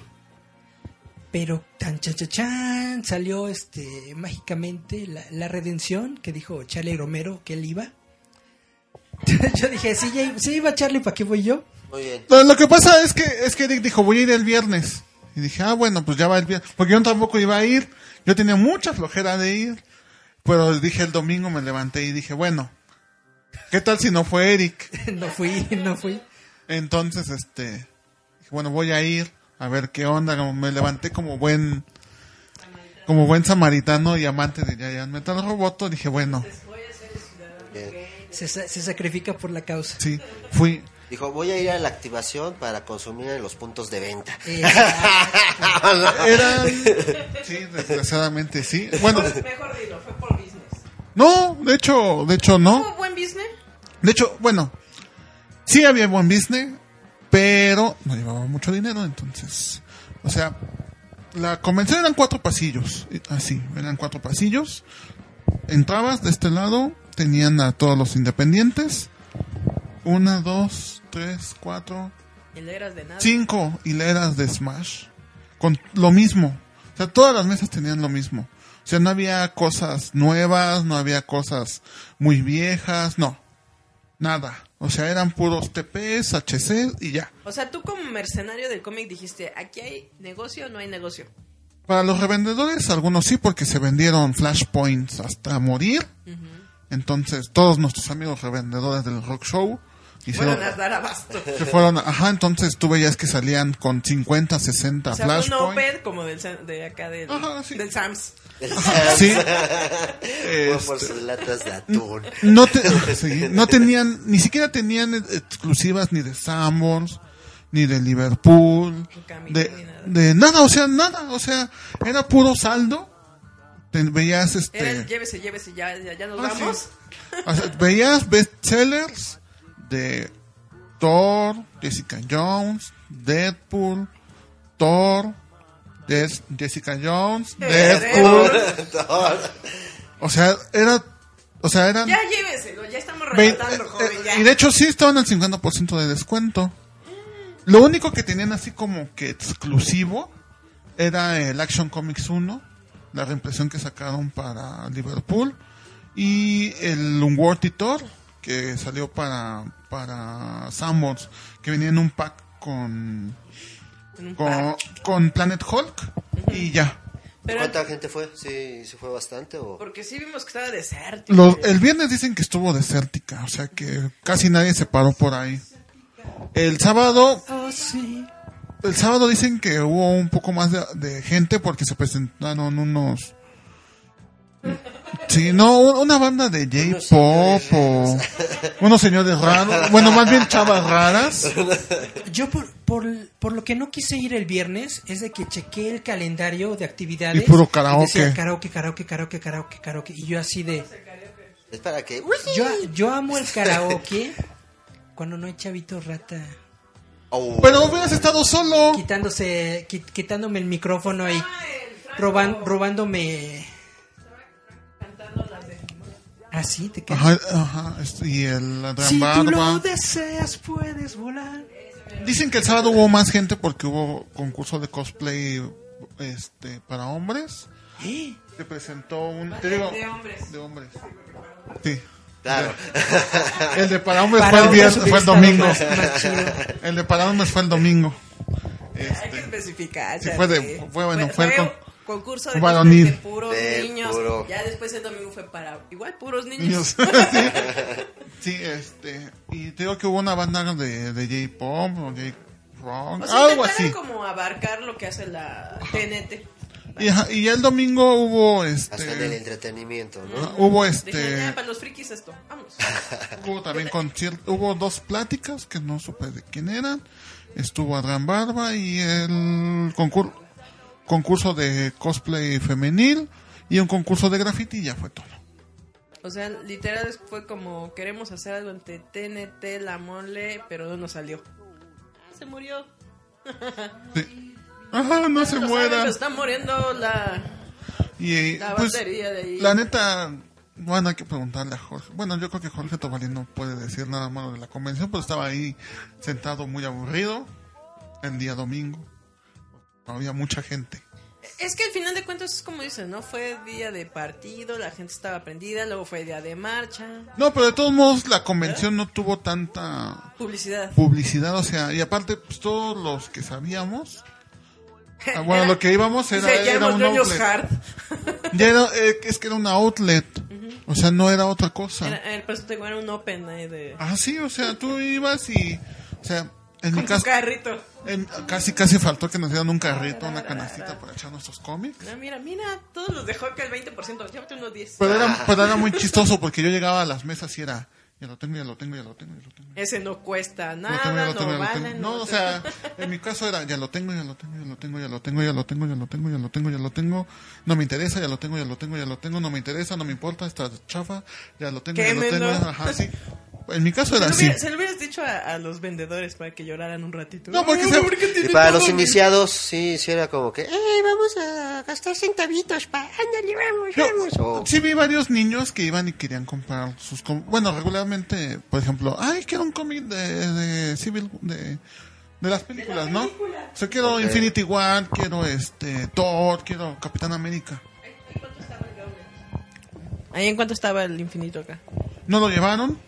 Pero tan chan, chan, chan, salió este mágicamente la, la redención que dijo Charlie Romero que él iba. yo dije, sí, ya, sí iba Charlie, ¿para qué voy yo? Muy bien. Lo, lo que pasa es que, es que dijo, voy a ir el viernes. Y dije, ah, bueno, pues ya va el viernes. Porque yo tampoco iba a ir. Yo tenía mucha flojera de ir. Pero dije el domingo, me levanté y dije, bueno, ¿qué tal si no fue Eric? no fui, no fui. Entonces, este, dije, bueno, voy a ir a ver qué onda. Me levanté como buen, como buen samaritano y amante de Giant Metal Roboto. Dije, bueno. Se, se sacrifica por la causa. sí, fui. Dijo, voy a ir a la activación para consumir en los puntos de venta. Eran, sí, desgraciadamente sí. Bueno, Mejor dilo, fue por business. no, de hecho, de hecho no. ¿Hubo buen business? De hecho, bueno, sí había buen business, pero no llevaba mucho dinero, entonces, o sea, la convención eran cuatro pasillos, y- así, eran cuatro pasillos. Entrabas de este lado, tenían a todos los independientes, una, dos, tres, cuatro, Hileras de nada. cinco hileras de Smash con lo mismo. O sea, todas las mesas tenían lo mismo. O sea, no había cosas nuevas, no había cosas muy viejas, no. Nada. O sea, eran puros TPs, HC y ya. O sea, tú como mercenario del cómic dijiste, ¿aquí hay negocio o no hay negocio? Para los revendedores, algunos sí, porque se vendieron flashpoints hasta morir. Entonces, todos nuestros amigos revendedores del rock show Fueron a dar abasto. se fueron, ajá, entonces tú veías que salían con 50, 60 O sea, un. Open como del, de acá del, Ajá, sí. del Sams. Sí. Fue por sus latas de atún. no, te- sí, no tenían, ni siquiera tenían exclusivas ni de Samuels, ni de Liverpool, camino, de, ni nada. de nada, o sea, nada, o sea, era puro saldo. Te- veías este, Era el llévese, llévese, ya, ya, ya nos Ah, sí. vamos. o sea, veías bestsellers de Thor, Jessica Jones, Deadpool, Thor, Des- Jessica Jones, Deadpool. O sea, era, o sea, eran Ya lléveselo, ya estamos Ve- rematando, eh, joven, eh, ya. y de hecho sí estaban al 50% de descuento. Lo único que tenían así como que exclusivo era el Action Comics 1, la reimpresión que sacaron para Liverpool, y el Unworthy Thor, que salió para, para Sanborns, que venía en un pack con, un con, pack. con Planet Hulk, y ya. Pero- ¿Cuánta gente fue? ¿Sí, sí fue bastante o...? Porque sí vimos que estaba desértico. Los- el viernes dicen que estuvo desértica, o sea que casi nadie se paró por ahí. El sábado, Oh, sí. el sábado dicen que hubo un poco más de, de gente porque se presentaron unos, sí, no, una banda de J-pop o unos señores raros, bueno, más bien chavas raras. Yo por, por, por lo que no quise ir el viernes es de que chequé el calendario de actividades. Y puro karaoke. decía karaoke, karaoke, karaoke, karaoke, karaoke. Y yo así de... Es para que... Yo, yo amo el karaoke cuando no hay chavito rata Oh. Pero hubieras estado solo. quitándose, qui- quitándome el micrófono y roban, robándome... ¿Ah, sí? ¿Te quedas? Ajá, ajá, este, y el Si tú lo deseas, puedes volar. Dicen que el sábado hubo más gente porque hubo concurso de cosplay este para hombres. ¿Eh? Se presentó un te digo, De hombres. de hombres. Sí. Claro. El de para hombres Para fue el viernes, fue el domingo. El de para hombres fue el domingo. Hay Este, que especificar. Sí, fue de- fue, bueno, fue el con- concurso de varonil. cosplay de puros De niños. puro. Ya después el domingo fue para igual puros niños. niños. sí. Sí, este, y te digo que hubo una banda de, de J-pop o J-rock, O sea, algo intentaron así. como abarcar lo que hace la TNT. Y, y ya el domingo hubo Hasta en el este entretenimiento, ¿no? hubo Dije, este ya, para los frikis esto. Vamos. Hubo también concierto, hubo dos pláticas que no supe de quién eran. Estuvo Adrián Barba y el concurso concurso de cosplay femenil y un concurso de graffiti y ya fue todo. O sea, literal fue como queremos hacer algo entre TNT, la mole, pero no nos salió. Se murió. Sí. Ajá, no se muera. pero está muriendo la, Y la pues batería de ahí. la neta bueno, hay que preguntarle a Jorge. Bueno, yo creo que Jorge Tobalín no puede decir nada malo de la convención, pero estaba ahí sentado muy aburrido el día domingo. No había mucha gente. Es que al final de cuentas es como dices, ¿no? Fue día de partido, la gente estaba prendida, luego fue día de marcha, No, pero de todos modos la convención no tuvo tanta publicidad. publicidad, o sea, y aparte pues, todos los que sabíamos, ah, bueno, lo que íbamos era, ya era un outlet. hard. Ya era, eh, es que era una outlet, o sea, no era otra cosa. Era, el pues tengo era un open ahí de... Ah, sí, o sea, tú ibas y, o sea, en mi su carrito. en- casi casi faltó que nos dieran un carrito, una canastita para echar nuestros cómics. No, mira, mira, todos los dejó acá el 20%, llévate unos 10. Pero era, pero era muy chistoso porque yo llegaba a las mesas y era, ya lo tengo, ya lo tengo, ya lo tengo, ya lo tengo. Ese no cuesta Lo nada, tengo, ya lo tengo, no ya lo vale. tengo. No, o sea, en mi caso era, ya lo tengo, ya lo tengo, ya lo tengo, ya lo tengo, ya lo tengo, ya lo tengo, ya lo tengo, ya lo tengo. No me interesa, ya lo tengo, ya lo tengo, ya lo tengo, no me interesa, no me importa, está chafa, ya lo tengo, ya lo tengo. Ajá, sí. En mi caso era Se lo, así. hubiera- se lo hubieras dicho a, a los vendedores para que lloraran un ratito. No, porque Ay, se- ¿por qué Y tiene para todo los iniciados, sí, sí era como que, eh, vamos a gastar centavitos, pa, ándale, vamos, Yo, vamos. Sí vi varios niños que iban y querían comprar sus com- bueno regularmente por ejemplo ay quiero un cómic de, de civil de de las películas no o sea quiero. Infinity War quiero este Thor quiero Capitán América Ahí en cuánto estaba el infinito acá. no lo llevaron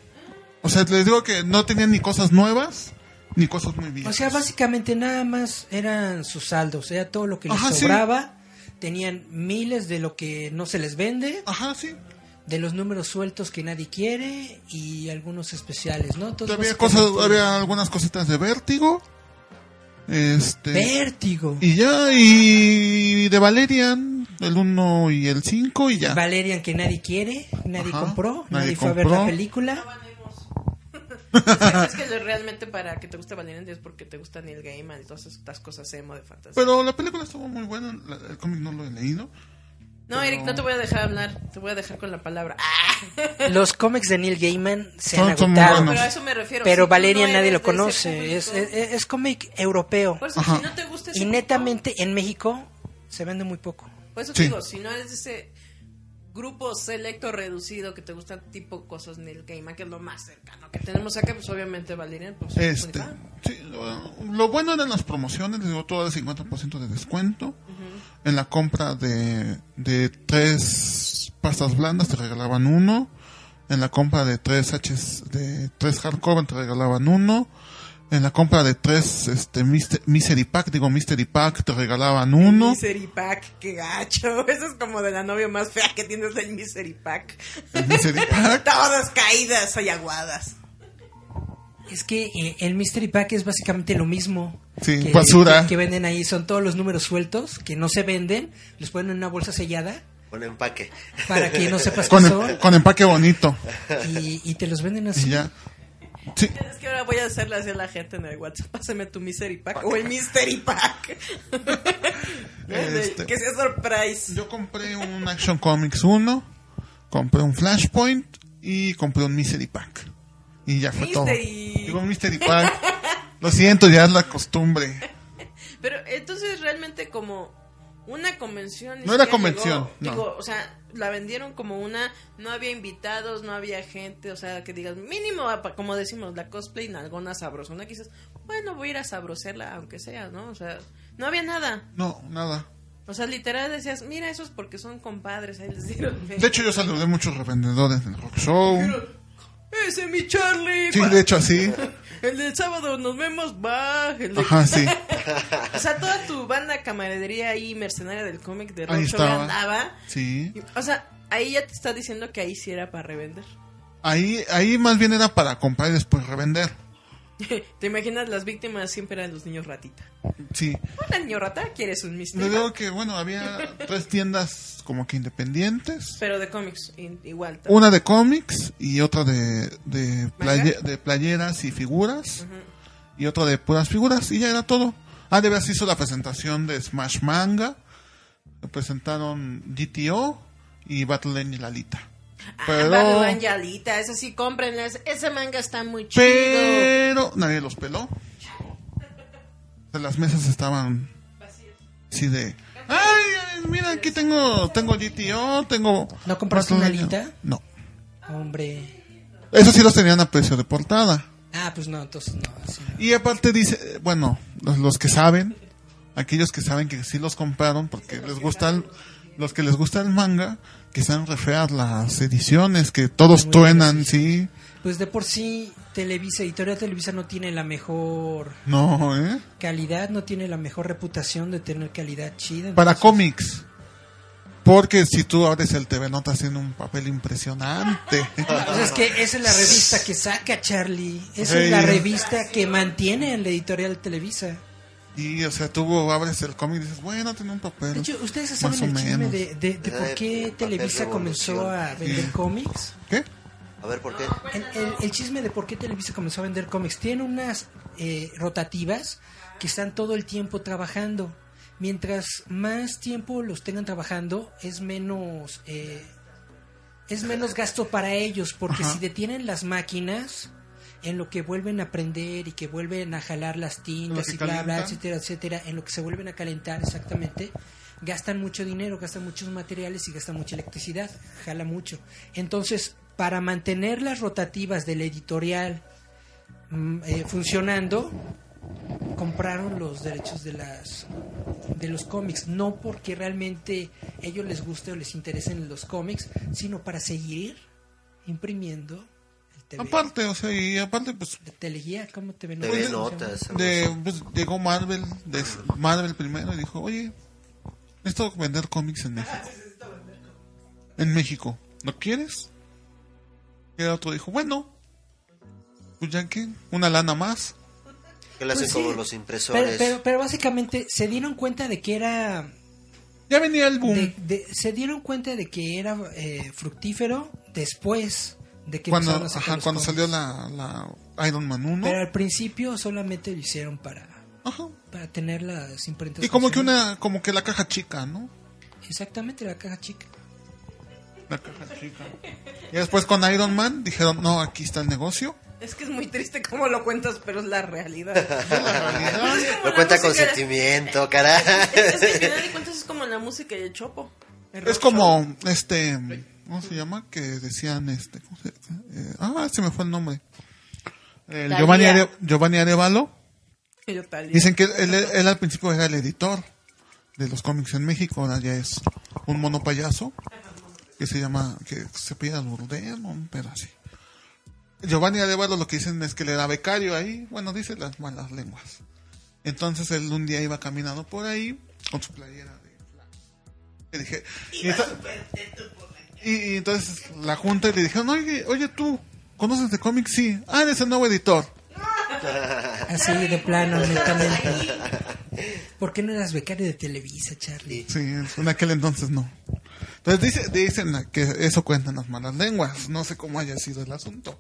o sea les digo que no tenían ni cosas nuevas ni cosas muy O viejas sea, básicamente nada más eran sus saldos, era todo lo que les Ajá, sí. sobraba. Tenían miles de lo que no se les vende, ajá sí de los números sueltos que nadie quiere y algunos especiales, ¿no? Entonces, había cosas había algunas cositas de Vértigo este Vértigo. y ya y de Valerian el 1 y el 5 y ya Valerian que nadie quiere, nadie Ajá, compró, nadie nadie, fue a ver la compró. película. Es que realmente para que te guste Valiant es porque te gusta Neil Gaiman y todas estas cosas emo de fantasía. Pero la película estuvo muy buena, la- el cómic no lo he leído. no, Eric, no te voy a dejar hablar. Te voy a dejar con la palabra. ¡Ah! Los cómics de Neil Gaiman se Son- han agotado. Pero a eso me refiero. Pero Si Valeria no nadie lo conoce. Es, es, es cómic europeo. Por eso, si no te gusta ese Y público, netamente en México se vende muy poco. Por eso Sí. digo, si no eres de ese grupo selecto reducido que te gustan tipo cosas Neil Gaiman, que es lo más cercano que tenemos acá, pues obviamente Valerian, pues Este, sí, lo, lo bueno eran las promociones, les digo, todo el 50% de descuento. En la compra de, de tres pastas blandas te regalaban uno. En la compra de tres H's, de tres hardcover te regalaban uno. En la compra de tres este, Mister- Misery Pack, digo Mystery Pack, te regalaban uno. Misery Pack, qué gacho. Eso es como de la novia más fea que tienes del Misery Pack. El Misery Pack. Todas caídas y aguadas. Es que eh, el Mystery Pack es básicamente lo mismo. Sí, que, basura. Que, que venden ahí. Son todos los números sueltos que no se venden. Los ponen en una bolsa sellada Un empaque. para que no sepas qué Con, em- son. con empaque bonito. Y, y te los venden así. Y ya. Sí, Es que ahora voy a hacerle así a la gente en el WhatsApp. Pásame tu Misery Pack o el Mystery Pack. Este. Que sea surprise. Yo compré un Action Comics 1, compré un Flashpoint y compré un Mystery Pack. Y ya fue todo. Mystery. Digo un Mystery Pack. Lo siento, ya es la costumbre. Pero entonces realmente como una convención. No era convención, llegó. no. Digo, o sea, la vendieron como una, no había invitados, no había gente, o sea, que digas, mínimo, como decimos, la cosplay en alguna sabrosona, que dices, bueno, voy a ir a sabrosearla, aunque sea, ¿no? O sea, no había nada. No, nada. O sea, literal decías, mira, esos porque son compadres, ahí les dieron. De hecho, yo saludé muchos revendedores del rock show. Ese mi Charlie. Sí, de hecho, así. El del sábado nos vemos, va. El de- Ajá, sí. O sea, toda tu banda camaradería ahí, mercenaria del cómic de Rock andaba. Sí. Y- O sea, ahí ya te está diciendo que ahí sí era para revender. Ahí, ahí más bien era para comprar y después revender. ¿Te imaginas? Las víctimas siempre eran los niños ratita. Sí. Hola, niño rata, ¿quieres un misterio? digo que, bueno, había tres tiendas como que independientes. Pero de cómics, igual. ta- Una de cómics y otra de, de, playe- de playeras y figuras. Y otra de puras figuras. Y ya era todo. Ah, de veras hizo la presentación de Smash Manga. Presentaron GTO y Battle Angel Alita. Ah, Pero, Battle Angelita, esa sí, cómprenla. ese- manga está muy chido. pero nadie los peló. O sea, las mesas estaban así de... Ay, ay, mira, aquí tengo, tengo GTO, tengo... ¿No compraste una Angel". alita? No. Hombre. Eso sí los tenían a precio de portada. Ah, pues no, entonces no. sí, no. Y aparte dice, bueno, los, los que saben, aquellos que saben que sí los compraron porque les gustan, los que les gusta el manga, que sean re feas las ediciones, que todos Muy truenan, sí. Pues de por sí, Televisa, Editorial Televisa no tiene la mejor No, ¿eh? calidad, no tiene la mejor reputación de tener calidad chida. Para entonces- cómics. Porque si tú abres el TV Notas tiene un papel impresionante. Pues es que esa es la revista que saca Charlie. Esa es la revista que mantiene en la editorial Televisa. Y, o sea, tú abres el cómic y dices, bueno, tiene un papel. De hecho, ¿ustedes saben el chisme de, de- de por Ay, qué Televisa comenzó a vender Sí. cómics? ¿Qué? A ver, ¿por qué? El, el- el chisme de por qué Televisa comenzó a vender cómics. Tiene unas eh, rotativas que están todo el tiempo trabajando. Mientras más tiempo los tengan trabajando, es menos eh, es menos gasto para ellos, porque Ajá. si detienen las máquinas en lo que vuelven a aprender y que vuelven a jalar las tintas y bla bla, etcétera, etcétera, en lo que se vuelven a calentar exactamente, gastan mucho dinero, gastan muchos materiales y gastan mucha electricidad, jala mucho. Entonces, para mantener las rotativas del editorial mm, eh, funcionando, compraron los derechos de las de los cómics, no porque realmente ellos les guste o les interesen los cómics, sino para seguir imprimiendo TV. Aparte, o sea, y aparte, pues, Teleguía, ¿cómo te ven? TV Notas. de, pues, llegó Marvel, de, Marvel primero y dijo, oye, necesito vender cómics en México. En México, ¿no quieres? Y el otro dijo, bueno, pues ya que, una lana más. Que le hacen Pues sí, como los Pero, impresores. pero, pero básicamente se dieron cuenta de que era Ya venía el boom. de- de- se dieron cuenta de que era eh, fructífero después de que cuando empezaron a sacar ajá, los cuando salió la, la Iron Man 1. Pero al principio solamente lo hicieron para, Ajá. para tener las imprentas. Y como que una, como que la caja chica, ¿no? Exactamente, la caja chica. La caja chica. Y después con Iron Man dijeron, no, aquí está el negocio. Es que es muy triste cómo lo cuentas, pero es la realidad. Lo cuenta con sentimiento, caray. Es que al final de cuentas es como la música y el chopo. Es como, este, ¿cómo se llama? Que decían, este, ¿cómo se- eh, ah, se me fue el nombre. El. Giovanni, Are- Giovanni Arevalo. Dicen que él, él al principio era el editor de los cómics en México, ahora ya es un mono payaso que se llama, que se pide al pedo así. Giovanni Arevalo lo que dicen es que le era becario ahí, bueno, dice las malas lenguas. Entonces él un día iba caminando por ahí con su playera de. Y dije, y- y entonces la junta y le dijeron, oye, oye tú, ¿conoces de cómics? Sí. Ah, eres el nuevo editor. Así de plano, netamente. ¿Por qué no eras becario de Televisa, Charlie? Sí, en aquel entonces no. Entonces dice, dicen que eso cuentan las malas lenguas. No sé cómo haya sido el asunto.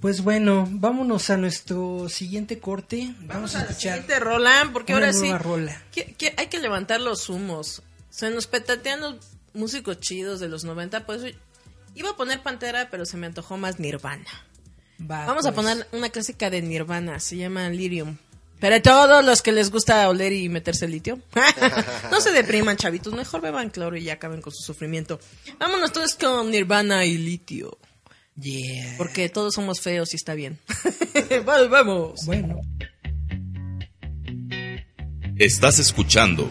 Pues bueno, vámonos a nuestro siguiente corte. Vamos, a escuchar siguiente rola, porque una ahora sí nueva rola. que- que hay que levantar los humos. Se nos petatean los músicos chidos de los 90, pues iba a poner Pantera, pero se me antojó más Nirvana. Va, Vamos a pues. poner una clásica de Nirvana, se llama Lyrium. Para todos los que les gusta oler y meterse litio. no se depriman, chavitos. Mejor beban cloro y ya acaben con su sufrimiento. Vámonos todos con Nirvana y litio. Yeah. Porque todos somos feos y está bien. Volvemos. Bueno, Estás escuchando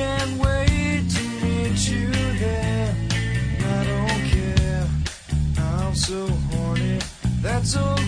can't wait to meet you there. I don't care. I'm so horny, that's okay.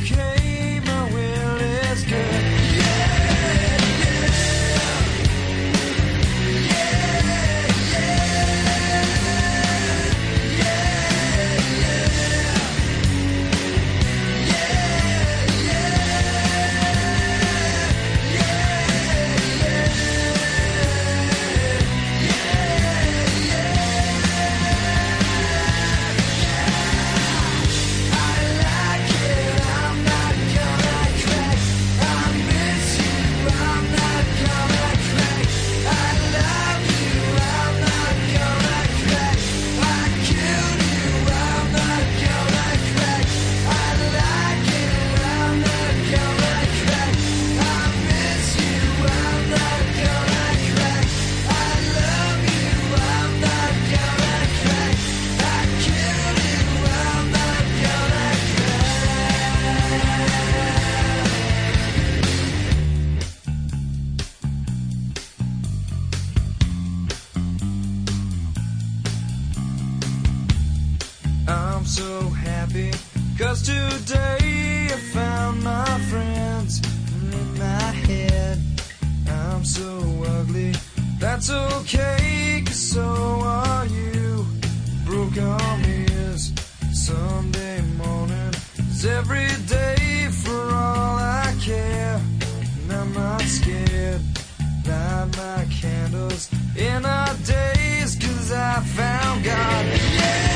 I'm so happy cause today I found my friends in my head. I'm so ugly, that's okay cause so are you. Broke arm is Sunday morning is every day for all I care. And I'm not scared. Light my candles in our days cause I found God. Yeah.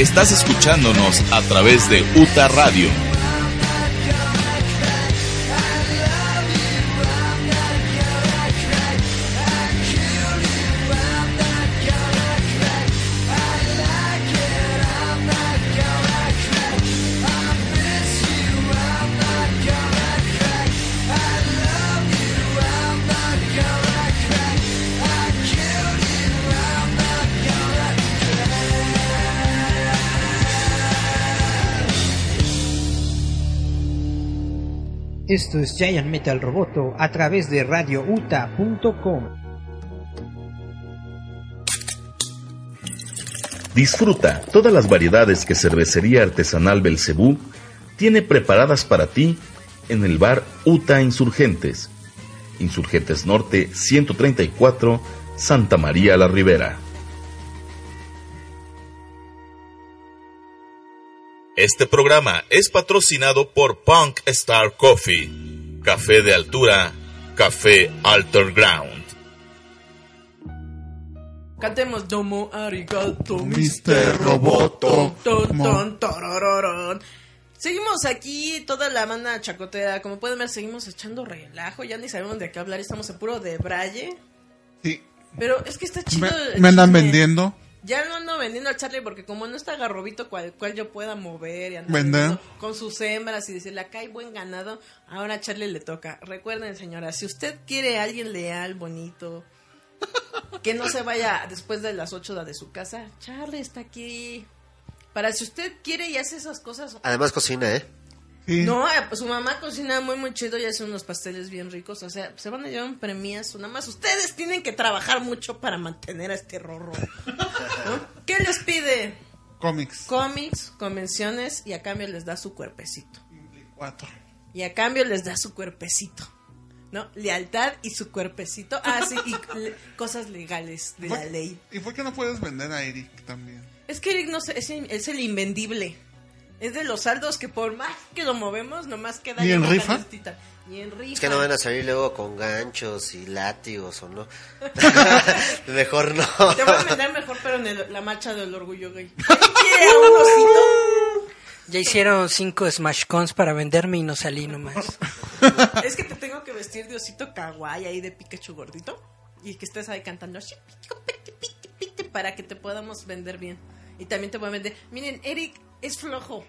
Estás escuchándonos a través de UTA Radio. Esto es Giant Metal Roboto a través de radiouta.com. Disfruta todas las variedades que Cervecería Artesanal Belcebú tiene preparadas para ti en el bar Uta Insurgentes. Insurgentes Norte 134, Santa María la Ribera. Este programa es patrocinado por Punk Star Coffee, café de altura, café Alter Ground. Cantemos Domo Arigato, Mr. Roboto. Ton, ton. Seguimos aquí, toda la banda chacotera. Como pueden ver, seguimos echando relajo. Ya ni sabemos de qué hablar. Estamos en puro de braille. Sí. Pero es que está chido. Me, el me andan vendiendo. Ya lo ando vendiendo al Charlie porque como no está garrobito cual, cual yo pueda mover y andar con sus hembras y decirle acá hay buen ganado, ahora a Charlie le toca. Recuerden señora, si usted quiere a alguien leal, bonito, que no se vaya después de las 8 de su casa, Charlie está aquí. Para si usted quiere y hace esas cosas. Además cocina, ¿eh? Sí. No, eh, pues su mamá cocina muy muy chido y hace unos pasteles bien ricos. O sea, se van a llevar un premiazo. Nada más ustedes tienen que trabajar mucho para mantener a este rorro. ¿no? ¿Qué les pide? Cómics. Cómics, convenciones y a cambio les da su cuerpecito. Cuatro. Y a cambio les da su cuerpecito. ¿No? Lealtad y su cuerpecito. Ah, sí, y le- cosas legales de la ¿Por- ley. ¿Y por qué no puedes vender a Eric también? Es que Eric no es, es el invendible. Es de los saldos que por más que lo movemos, nomás queda ¿Y en una rifa? canastita. Y en rifa. Es que no van a salir luego con ganchos y látigos o no. Mejor no. Te voy a vender mejor, pero en el- la marcha del orgullo gay. ¿Quiere a un osito? Ya hicieron cinco Smash Cons para venderme y no salí nomás. Es que te tengo que vestir de osito kawaii ahí de Pikachu gordito. Y que estés ahí cantando para que te podamos vender bien. Y también te voy a vender. Miren, Eric es flojo.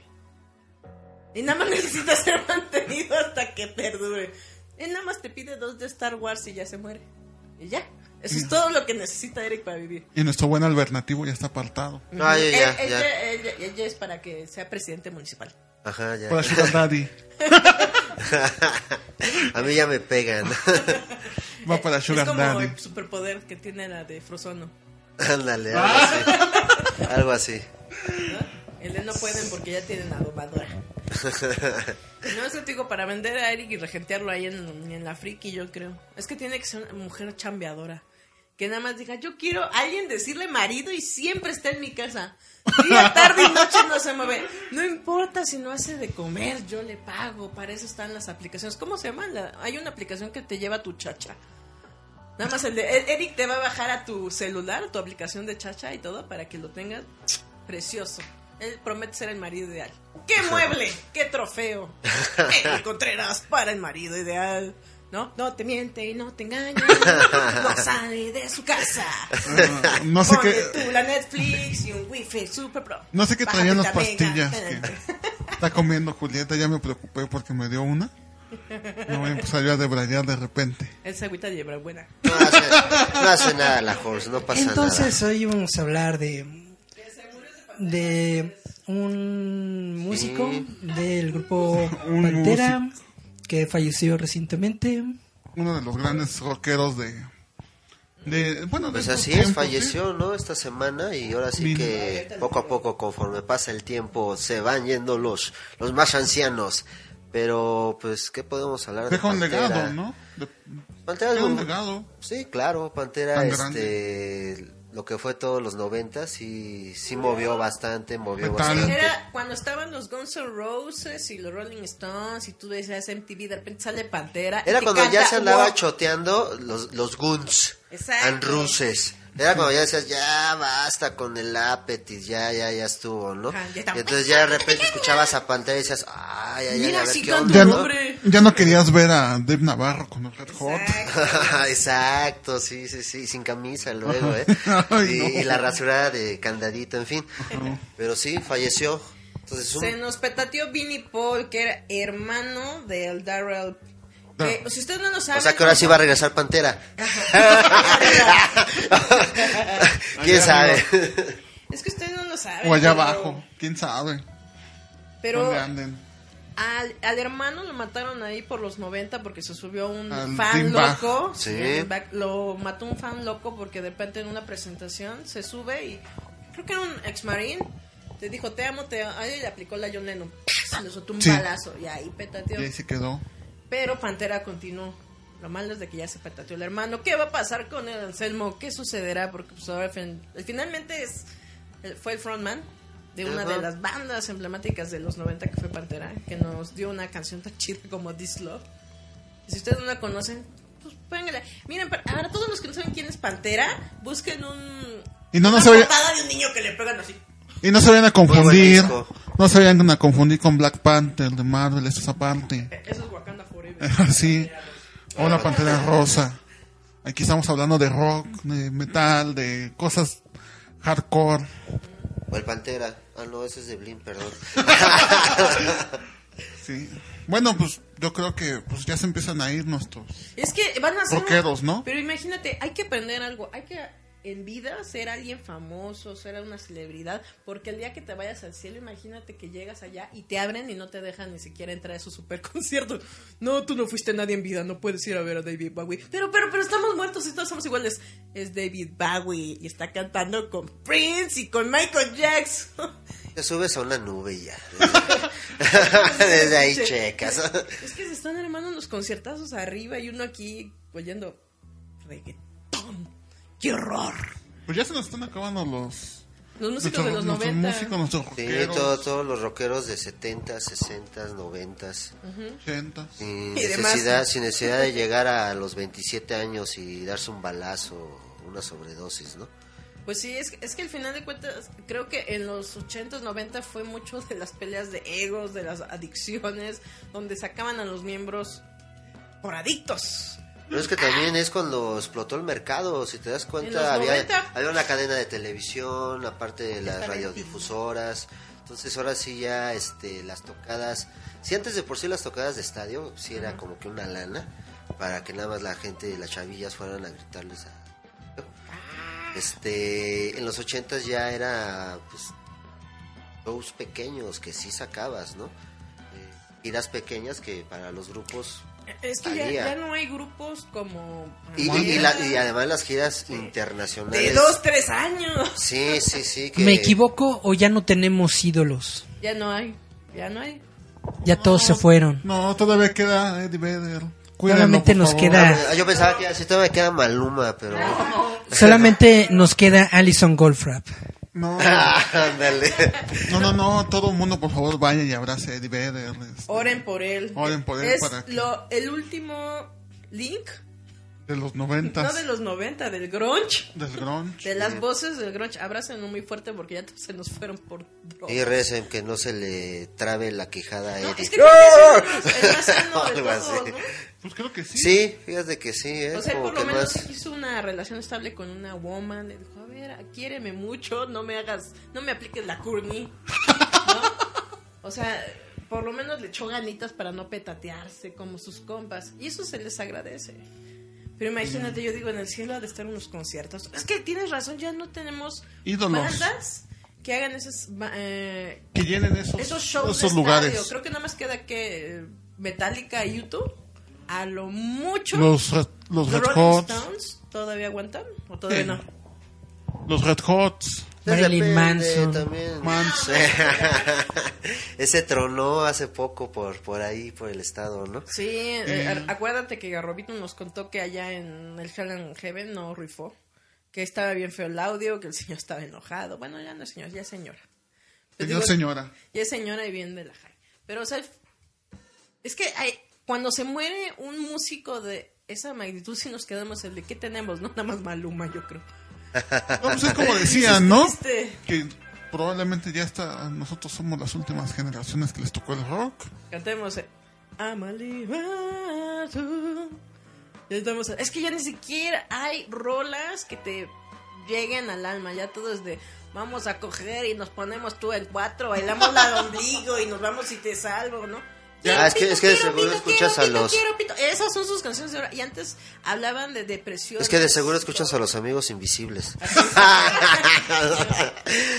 Y nada más necesita ser mantenido hasta que perdure. Él nada más te pide dos de Star Wars y ya se muere. Y ya. Eso es todo lo que necesita Eric para vivir. Y nuestro buen alternativo ya está apartado. No, ya, él ya. ya- él ya- él ya es para que sea presidente municipal. Ajá, ya. Para Sugar Daddy. A mí ya me pegan. Va para es Sugar como Daddy. el superpoder que tiene la de Frozono. Ándale, algo así. Algo así. El de no pueden porque ya tienen adomadora. No, es que te digo, para vender a Eric y regentearlo ahí en, en la friki, yo creo. Es que tiene que ser una mujer chambeadora. Que nada más diga, yo quiero a alguien decirle marido y siempre está en mi casa. Día, tarde y noche no se mueve. No importa si no hace de comer, yo le pago. Para eso están las aplicaciones. ¿Cómo se llama? La- hay una aplicación que te lleva a tu chacha. Nada más el de e- Eric te va a bajar a tu celular, tu aplicación de chacha y todo para que lo tengas precioso. Él promete ser el marido ideal. ¡Qué mueble! ¡Qué trofeo! Contreras para el marido ideal. ¿No? No te miente y no te engaña. No sale de su casa. No, no sé qué. tú la Netflix y un wifi super pro. No sé qué traían las pastillas está comiendo Julieta. Ya me preocupé porque me dio una. No voy a empezar yo a debrayar de repente. Esa agüita lleva buena. No hace, no hace nada la horse, no pasa Entonces hoy vamos a hablar de de un músico del grupo Un Pantera que falleció recientemente. Uno de los grandes rockeros de. de bueno, de Pues estos así es, falleció, ¿no? Esta semana y ahora sí Mil- que poco a poco, conforme pasa el tiempo, se van yendo los, los más ancianos. Pero, pues, ¿qué podemos hablar ¿sí? de Deja un Pantera? legado, ¿no? De- Pantera es deja un un- legado. Sí, claro, Pantera, Tan este, lo que fue todos los 90 sí, sí movió bastante, movió Metal. bastante. Era cuando estaban los Guns N' Roses y los Rolling Stones y tú decías MTV, de repente sale Pantera. Era cuando ya se andaba choteando los, los Guns, Exacto. and Ruses, Era cuando ya decías, ya basta con el Apetit, ya, ya, ya estuvo, ¿no? Ajá, ya y estamos. entonces ya de repente escuchabas a Pantera y decías, ay, ay, ay, Mira, a ver sí qué onda. Ya un no, hombre. ya no querías ver a Dave Navarro con el Red Hot. Exacto, sí, sí, sí, sin camisa luego, ¿eh? Ay, y, no. y la rasurada de candadito, en fin. Pero sí, falleció. Entonces, un- Se nos petateó Vinnie Paul, que era hermano del Darrell. Que, si ustedes no lo saben. o sea que ahora sí va a regresar Pantera. ¿Quién Allá sabe? Es que ustedes no lo saben. O allá pero- abajo, quién sabe. Pero ¿Dónde anden? al, al hermano lo mataron ahí por los 90 porque se subió un Al fan loco. Sí. Lo mató un fan loco porque de repente en una presentación se sube y creo que era un ex marine. Te dijo, te amo, te amo. Ahí le aplicó la John Lennon. ¡Pah! Le soltó un Sí. balazo y ahí petateó. Y ahí se quedó. Pero Pantera continuó. Lo malo es de que ya se petateó el hermano. ¿Qué va a pasar con el Anselmo? ¿Qué sucederá? Porque pues, ahora fin- finalmente es, el- fue el frontman de una Ajá. de las bandas emblemáticas de los 90 que fue Pantera, que nos dio una canción tan chida como This Love. Y si ustedes no la conocen, pues pónganla. Miren, para, ahora todos los que no saben quién es Pantera, busquen un... Y no, no una se vayan, de un niño que le pegan así. y no se vayan a confundir. No se vayan a confundir con Black Panther de Marvel, eso es aparte. Eso es. Así. O la Pantera Rosa. Aquí estamos hablando de rock, de metal, de cosas hardcore. O el Pantera. Ah, no, ese es de Blin, perdón. Sí. Bueno, pues yo creo que pues ya se empiezan a ir nuestros. Es que van a ser. Rockeros, ¿no? Pero imagínate, hay que aprender algo. Hay que en vida ser alguien famoso, ser una celebridad. Porque el día que te vayas al cielo, imagínate que llegas allá y te abren y no te dejan ni siquiera entrar a su super concierto. No, tú no fuiste nadie en vida, no puedes ir a ver a David Bowie. Pero, pero, pero estamos muertos y todos somos iguales. Es David Bowie y está cantando con Prince y con Michael Jackson. Te subes a una nube y ya. Desde ahí checas. Es que se están armando unos conciertazos arriba y uno aquí oyendo reggaetón. ¡Qué horror! Pues ya se nos están acabando los. Los músicos de los nuestros 90. músicos, nuestros Sí, rockeros. todo- todos los rockeros de 70, 60, 90. 80. Sin Y demás. necesidad, sin necesidad de llegar a los 27 años y darse un balazo, una sobredosis, ¿no? Pues sí, es, es que al final de cuentas, creo que en los 80s, 90 fue mucho de las peleas de egos, de las adicciones, donde sacaban a los miembros por adictos. Pero es que también es cuando explotó el mercado, si te das cuenta, había, 90. había una cadena de televisión, aparte de las radiodifusoras, entonces ahora sí ya este, las tocadas, si antes de por sí las tocadas de estadio, sí era como que una lana, para que nada más la gente, las chavillas fueran a gritarles a... Este, en los ochentas ya era pues shows pequeños que sí sacabas, ¿no? Eh, giras pequeñas que para los grupos Es que ya, ya no hay grupos como... y, y- y la- y además las giras internacionales. De dos, tres años. Sí, sí, sí. Que ¿Me equivoco o ya no tenemos ídolos? Ya no hay, ya no hay. Ya todos se fueron. No, todavía queda Eddie Vedder. Cuídenlo, Solamente nos favor. queda- Ah, Yo pensaba que así todavía queda Maluma, pero. Solamente nos queda Alison Goldfrapp. No, Ándale. no, no, no, todo el mundo por favor vaya y abrace a Eddie Vedder. este, Oren por él. Oren por él Es para lo, el último link, de los noventas. no de los 90, del grunge. Del grunge. De las voces del grunge, abrácenlo muy fuerte porque ya se nos fueron por drogas. Y recen que no se le trabe la quejada a No, Eddie. es que creo que es el más, el más sano de Algo todos, así. ¿no? Pues creo que sí. Sí, fíjate que sí, ¿eh? O sea, por lo menos más. hizo una relación estable con una woman. Le dijo, a ver, quiéreme mucho, no me hagas, no me apliques la curni. ¿no? O sea, por lo menos le echó ganitas para no petatearse como sus compas. Y eso se les agradece. Pero imagínate, yo digo, en el cielo ha de estar unos conciertos. Es que tienes razón, ya no tenemos Ídolos. bandas que hagan esos, ba- eh, Que llenen esos, esos shows esos de lugares. estadio. Creo que nada más queda que eh, Metallica y YouTube. A lo mucho. Los, los ¿Los Red Rolling. Stones todavía aguantan? ¿O todavía Sí. no? Los Red Hots. Marilyn Depende Manson. También. Manson. Ese tronó hace poco por, por ahí, por el estado, ¿no? Sí, eh, acuérdate que Garrobito nos contó que allá en el Hell and Heaven no rifó. Que estaba bien feo el audio, que el señor estaba enojado. Bueno, ya no es señor, ya es señora. Señor, digo, señora. Ya es señora y bien de la high. Pero, o sea, es que hay, cuando se muere un músico de esa magnitud, si nos quedamos el de qué tenemos, no nada más Maluma, yo creo. No, pues es como decían, ¿no? Que probablemente ya está, nosotros somos las últimas generaciones que les tocó el rock. cantemos eh, Amalibatu. Ya estamos- Es que ya ni siquiera hay rolas que te lleguen al alma. Ya todo es de vamos a coger y nos ponemos tú en cuatro, bailamos la de ombligo y nos vamos y te salvo, ¿no? Ah, es que- Pito, es que de seguro pito, escuchas quiero, a pito, los- quiero, pito. Esas son sus canciones de ahora. Y antes hablaban de depresión. Es que de seguro escuchas a los amigos invisibles.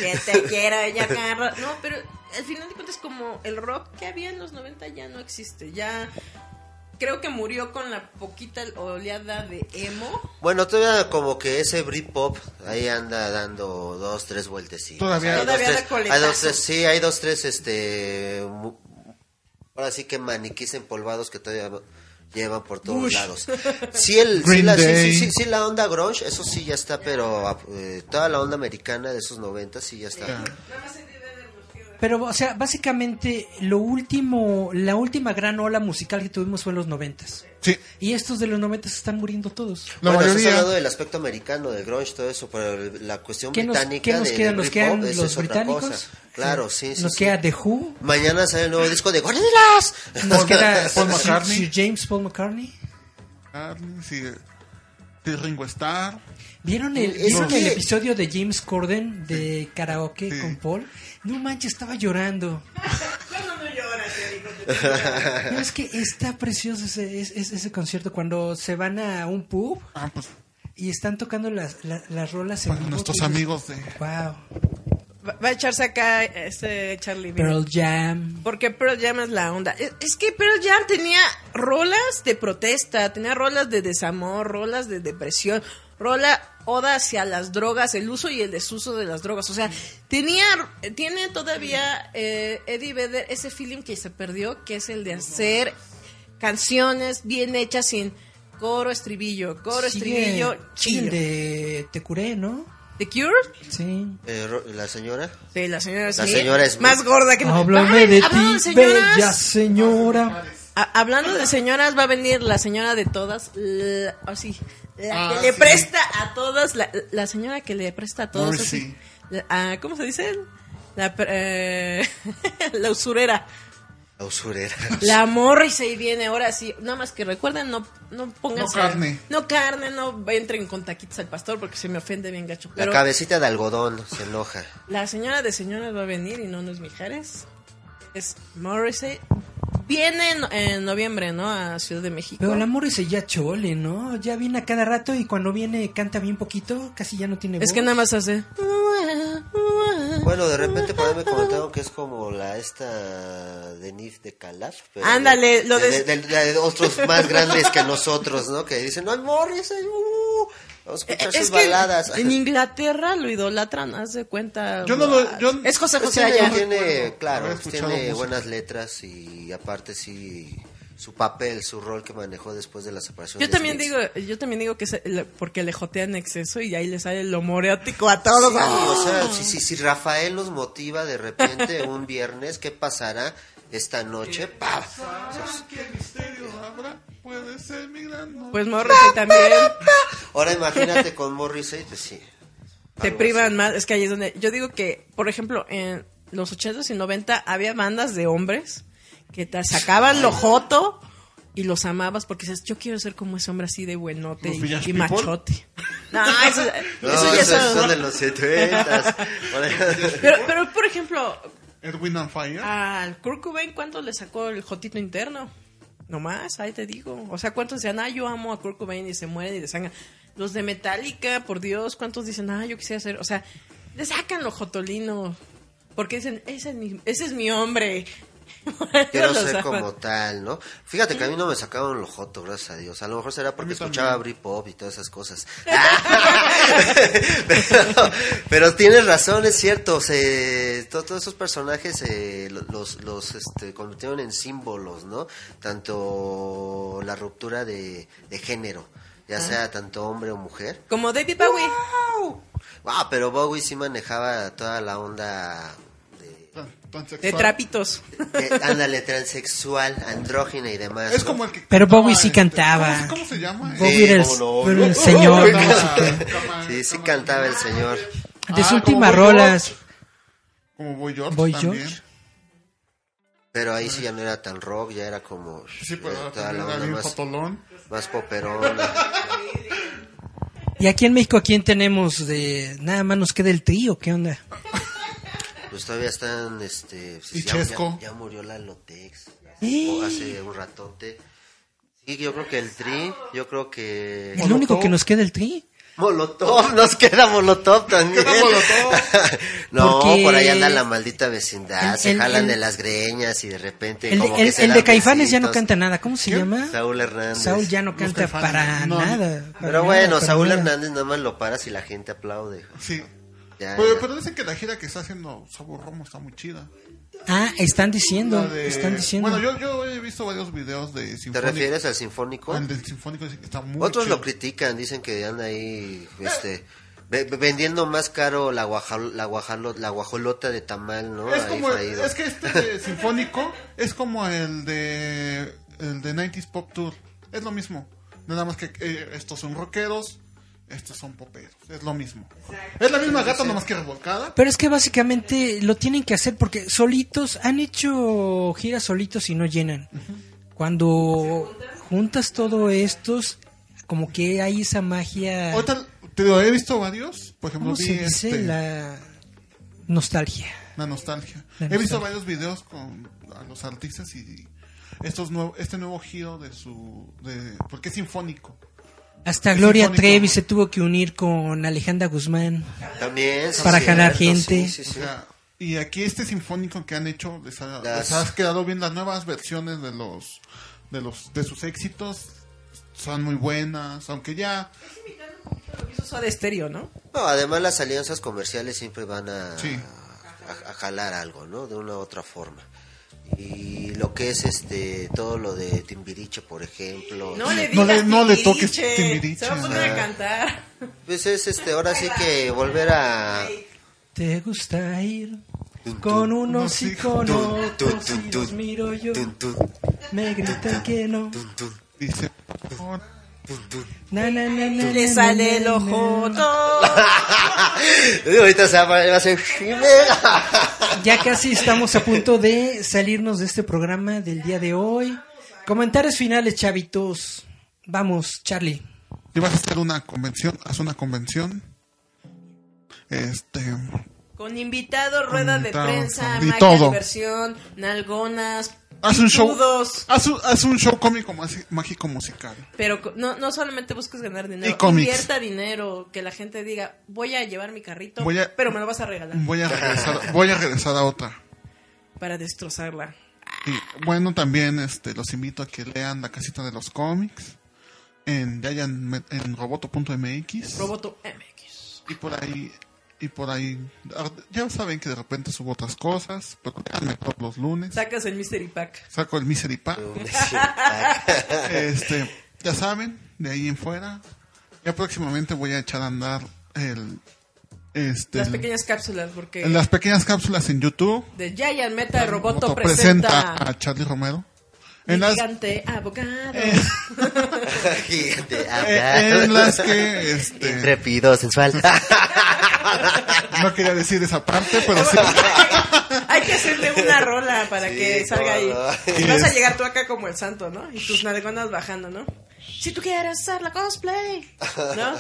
que te quiero, ya carro. No, pero al final de cuentas como el rock que había en los 90 ya no existe. Ya creo que murió con la poquita oleada de emo. Bueno, todavía como que ese Britpop ahí anda dando dos, tres vueltecitos. Todavía- Hay dos, Todavía tres- hay dos, tres, sí, hay dos, tres, este, ahora sí que maniquís empolvados que todavía llevan por todos Bush. lados. Sí, el, sí, la, sí, sí, sí, la onda grunge, eso sí ya está, pero eh, toda la onda americana de esos 90 sí ya está. Pero, o sea, básicamente lo último, la última gran ola musical que tuvimos fue en los noventas. Sí, Y estos de los noventas están muriendo todos. la bueno, estás mayoría. hablando del aspecto americano, del grunge, todo eso, pero la cuestión ¿Qué nos, británica qué nos de, quedan? ¿Nos quedan los es británicos? cosa. Claro, sí, sí. Nos sí. queda The Who. Mañana sale el nuevo disco de Gorillaz. Nos queda Paul McCartney. Sir James Paul McCartney. Sí, sí, Ringo Starr. ¿Vieron el, Es ¿vieron que- el episodio de James Corden de karaoke Sí. con Paul? No manches, estaba llorando. Pero es que está precioso ese, ese, ese concierto cuando se van a un pub Ah, pues y están tocando las, la- las rolas en para nuestros amigos de. Wow. Va, a echarse acá este Charlie. Pearl Jam. Porque Pearl Jam es la onda. Es, es que Pearl Jam tenía rolas de protesta, tenía rolas de desamor, rolas de depresión, rola oda hacia las drogas, el uso y el desuso de las drogas. O sea, tenía, tiene todavía eh, Eddie Vedder ese feeling que se perdió, que es el de hacer canciones bien hechas sin coro, estribillo, coro, Sigue- estribillo, chillo. de Te curé, ¿no? ¿The Cure? Sí. Eh, la señora. Sí, la señora La Smith. señora Smith. Más gorda que Háblame de hablando ti, de señoras, bella señora. A- hablando de señoras, va a venir la señora de todas, la, así, la Ah, que le sí. presta a todas, la, la señora que le presta a todas, Morrissey. así, la- ah, ¿cómo se dice? La, pre- eh, la usurera. La usurera. La Morrissey viene ahora sí. Nada más que recuerden, no, no pongan No carne. No carne, no entren con taquitos al pastor porque se me ofende bien gacho. La Pero cabecita de algodón se enoja. la señora de señoras va a venir y no nos Mijares. Es Morrissey. Viene en, en noviembre, ¿no? A Ciudad de México. Pero la Morrissey ya chole, ¿no? Ya viene a cada rato y cuando viene canta bien poquito, casi ya no tiene voz. Es que nada más hace. Bueno, de repente por ahí me comentaron que es como la esta Denise de Calaf. pero Ándale, lo de, de- de- de- de otros más grandes que nosotros, ¿no? Que dicen, no, Morrissey, uh, vamos a escuchar Es sus que baladas. en Inglaterra lo idolatran, haz de cuenta. Yo no lo- yo- es José Pues José tiene, allá. tiene, claro, escuchado tiene música. buenas letras y aparte sí su papel, su rol que manejó después de la separación. Yo de también digo, yo también digo que es el- porque le jotea en exceso y ahí le sale lo moreótico a todos. Sí, ¡Ah! o sea, si, si, si Rafael nos motiva de repente un viernes, ¿qué pasará esta noche? ¡Pam! ¿Qué misterio habrá? Puede ser mi gran. Pues Morrissey también Ahora imagínate con Morrissey, pues sí. te privan más. Es que ahí es donde yo digo que, por ejemplo, en los 80s y 90 había bandas de hombres que te sacaban lo joto y los amabas porque dices, yo quiero ser como ese hombre así de buenote ¿Los y, machote. No, eso, No, eso ya esos son- son de los 70 Pero, pero, por ejemplo, Edwin on Fire. al Kurt Cobain, ¿cuánto le sacó el jotito interno? Nomás, ahí te digo. O sea, ¿cuántos decían, ah, yo amo a Kurt Cobain y se mueren y desangran? Los de Metallica, por Dios, ¿cuántos dicen, ah, yo quisiera ser? O sea, le sacan lo jotolino. Porque dicen, ese es mi, ese es mi hombre. Quiero ser como tal, ¿no? Fíjate que a mí no me sacaron lo joto, gracias a Dios. A lo mejor será porque escuchaba Britpop y todas esas cosas. pero, pero tienes razón, es cierto. Se, to- todos esos personajes eh, lo- los, los este, convirtieron en símbolos, ¿no? Tanto la ruptura de, de género, ya sea tanto hombre o mujer. Como David Bowie. Ah, pero Bowie sí manejaba toda la onda de trapitos. Eh, ándale, transexual, andrógina y demás. Es ¿no? como el que. Pero Bowie sí este, cantaba. ¿Cómo, cómo se llama? Bowie Sí, era el, no. señor. Sí, sí cantaba el señor. De su Ah, última como Boy rola. George. Como Boy George. Boy también. George. Pero ahí sí ya no era tan rock, ya era como Sí, pero eh, toda la onda más, fotolón. más poperona. Y aquí en México, ¿a quién tenemos de nada más nos queda el trío? ¿Qué onda? Pues todavía están, este... pues, Y ya, Chesco. ya, ya murió la Lotex. ¿Eh? Hace un ratote. Sí, yo creo que el Tri, yo creo que... El único que nos queda el tri. Molotov, nos queda Molotov también. Queda Molotov. no, Porque por ahí anda la maldita vecindad, el- se el- jalan el- de las greñas y de repente El, como el- que se el dan de Caifanes ya no canta nada. ¿Cómo se llama? Saúl Hernández. Saúl ya no canta para no. nada. para Pero nada, bueno, Saúl nada. Hernández nada más lo paras y la gente aplaude. Sí. Ya, Pero, ya. pero dicen que la gira que está haciendo Sabor Romo está muy chida. Ah, están diciendo. De- Están diciendo. Bueno, yo, yo he visto varios videos de ¿Te Sinfónico. refieres al sinfónico? Al del Sinfónico dice que está muy Otros chido. lo critican, dicen que anda ahí este, ve- vendiendo más caro la, guajal, la, guajalo- la guajolota de tamal, ¿no? Es Ahí como, freído. es que este de Sinfónico es como el de el de 90s Pop Tour. Es lo mismo. Nada más que eh, estos son rockeros, estos son poperos. Es lo mismo. Es la misma gata, nomás que revolcada. Pero es que básicamente lo tienen que hacer porque solitos han hecho giras solitos y no llenan. Cuando juntas todo estos, como que hay esa magia. Ahorita te digo, he visto varios. Por ejemplo, ¿Cómo vi se dice? este, La nostalgia. la nostalgia. La He visto varios videos con a los artistas y estos nuevo, este nuevo giro de su de porque es sinfónico. Hasta Es Gloria sinfónico. Trevi se tuvo que unir con Alejandra Guzmán. También, sí, Para cierto, jalar sí, gente. sí, O sí. sea, y aquí este sinfónico que han hecho les ha, Las- les ha quedado bien las nuevas versiones de los de los de sus éxitos son muy buenas, aunque ya Eso de estéreo, ¿no? No, además las alianzas comerciales siempre van a, Sí. a, a jalar algo, ¿no? De una u otra forma. Y lo que es este todo lo de Timbiriche, por ejemplo. No le No le- no le toques Timbiriche. Se va a poner a cantar. Pues es este, ahora sí que volver a ¿Te gusta ir con unos y con otros? Y los miro yo. Me gritan que no. dice "Oh, tun, tun. Na, na, na, na, Le sale el ojo. Y ahorita se va, a ser Ya casi estamos a punto de salirnos de este programa del día de hoy. Comentarios finales, chavitos. Vamos, Charlie. si vas a hacer una convención, haz una convención. Este, Con invitado, rueda de invitado, prensa, y magia, todo. diversión, nalgonas, haz un show, haz un, haz un show cómico mágico musical. Pero no, no solamente busques ganar dinero, Y invierta dinero, que la gente diga, voy a llevar mi carrito, Voy a- pero me lo vas a regalar Voy a regresar, voy a regresar a otra. para destrozarla. Y bueno, también este, los invito a que lean La Casita de los Cómics en, en roboto.mx. Roboto MX. y por ahí y por ahí ya saben que de repente subo otras cosas pero todos los lunes Sacas el Mystery Pack. saco el misery pack este ya saben de ahí en fuera ya próximamente voy a echar a andar el este Las pequeñas cápsulas, porque en las pequeñas cápsulas en YouTube The Giant Metal Roboto Roboto presenta, a Charlie Romero en las gigante abogado. Gigante, eh, en las que este Intrépido, sensual. no quería decir esa parte pero sí Hay que hacerle una rola para Sí, que salga ahí. Y vas a llegar tú acá como el santo, ¿no? Y tus nalgonas bajando, ¿no? Si tú quieres hacer la cosplay, ¿no?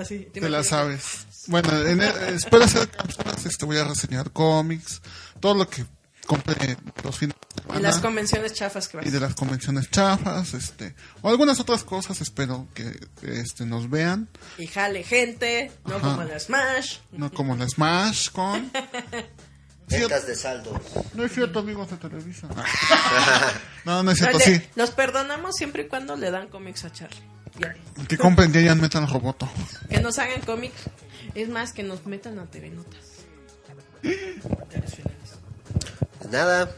Así. Te la imaginas? sabes. Bueno, en el- espero hacer cápsulas, este, voy a reseñar cómics, todo lo que compré los fines de Y semana. las convenciones chafas que vas. y de las convenciones chafas, este, o algunas otras cosas, espero que este nos vean, Y jale gente, no Ajá. como la Smash. no como la Smash con Ventas de saldo. No es cierto, amigos de Televisa. no, no es cierto, Dale, sí. Los perdonamos siempre y cuando le dan cómics a Charlie. Ya. Que compren Giant Metal Roboto. Que nos hagan cómics. Es más, que nos metan a TV Notas. Nada.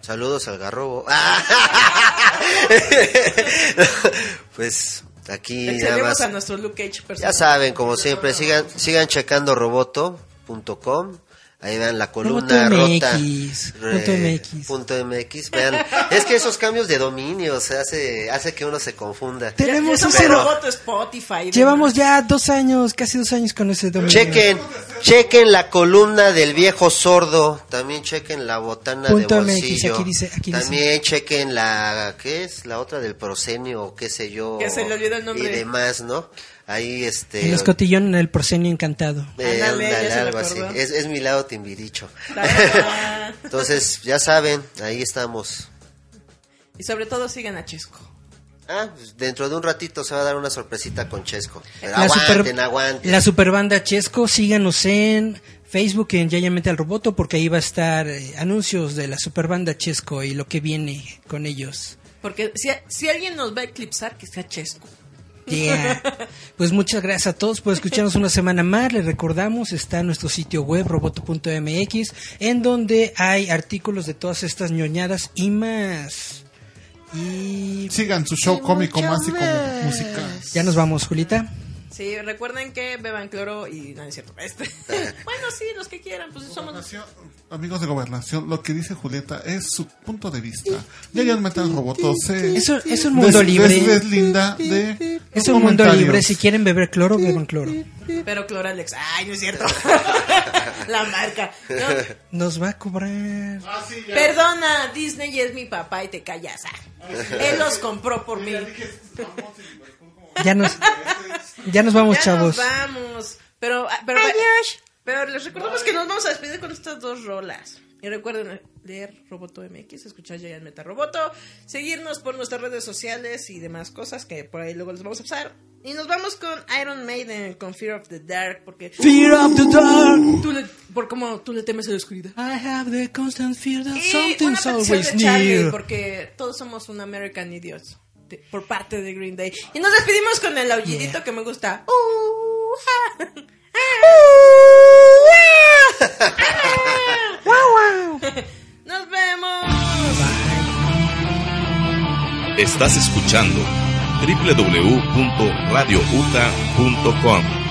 Saludos al garrobo. pues aquí nada más. a nuestro Luke Cage Ya personal. saben, como siempre, sigan, sigan checando roboto.com. Ahí vean la columna Punto rota. MX, re- punto MX. punto MX, vean. Es que esos cambios de dominio se hace, hace que uno se confunda. Tenemos ro- roboto Spotify. Llevamos ya dos años, casi dos años con ese dominio. Chequen, chequen la columna del viejo sordo, también chequen la botana Punto de MX, bolsillo, aquí dice- aquí dice. también chequen la, ¿qué es? La otra del prosenio, o qué sé yo. Que se le olvidó el nombre. Y demás, ¿no? Ahí este... El escotillón en el porcenio encantado. eh, se algo así. Es, es mi lado timbiricho. Entonces, ya saben, ahí estamos. y sobre todo sigan a Chesco. Ah, pues dentro de un ratito se va a dar una sorpresita con Chesco. Pero La aguanten, super- aguanten. La superbanda Chesco, síganos en Facebook en Yayamente al Roboto porque ahí va a estar eh, anuncios de la superbanda Chesco y lo que viene con ellos. Porque si, si alguien nos va a eclipsar, que sea Chesco. Yeah. Pues muchas gracias a todos por escucharnos una semana más. Les recordamos, está nuestro sitio web roboto.mx en donde hay artículos de todas estas ñoñadas y más. Y Sigan su show cómico más y como musical. ya nos vamos, Julita. Sí, recuerden que beban cloro y no es cierto. Este. bueno, sí, los que quieran, pues somos. Amigos de gobernación, lo que dice Julieta es su punto de vista. Ya ya Metal Roboto se Eso es un mundo des- libre. des- deslinda de Es un mundo libre. Si quieren beber cloro, beban cloro. Pero Cloralex. Ay, no es cierto. La marca. No, Nos va a cobrar. perdona, Disney es mi papá y te callas. ah. Él los compró por mí. Ya nos, ya nos vamos, ya chavos. nos vamos. Pero, ah, pero, pero les recordamos que nos vamos a despedir con estas dos rolas. Y recuerden leer Roboto MX, escuchar Giant Meta Roboto, seguirnos por nuestras redes sociales y demás cosas que por ahí luego les vamos a pasar. Y nos vamos con Iron Maiden, con Fear of the Dark, porque Fear of the dark. tú le, por cómo tú le temes a la oscuridad. I have the constant fear that Y something's always de Charlie, near. porque todos somos un American Idiots de- por parte de Green Day. Y nos despedimos con el aullidito que me gusta. Uh. Nos vemos. Estás escuchando www.radiouta.com.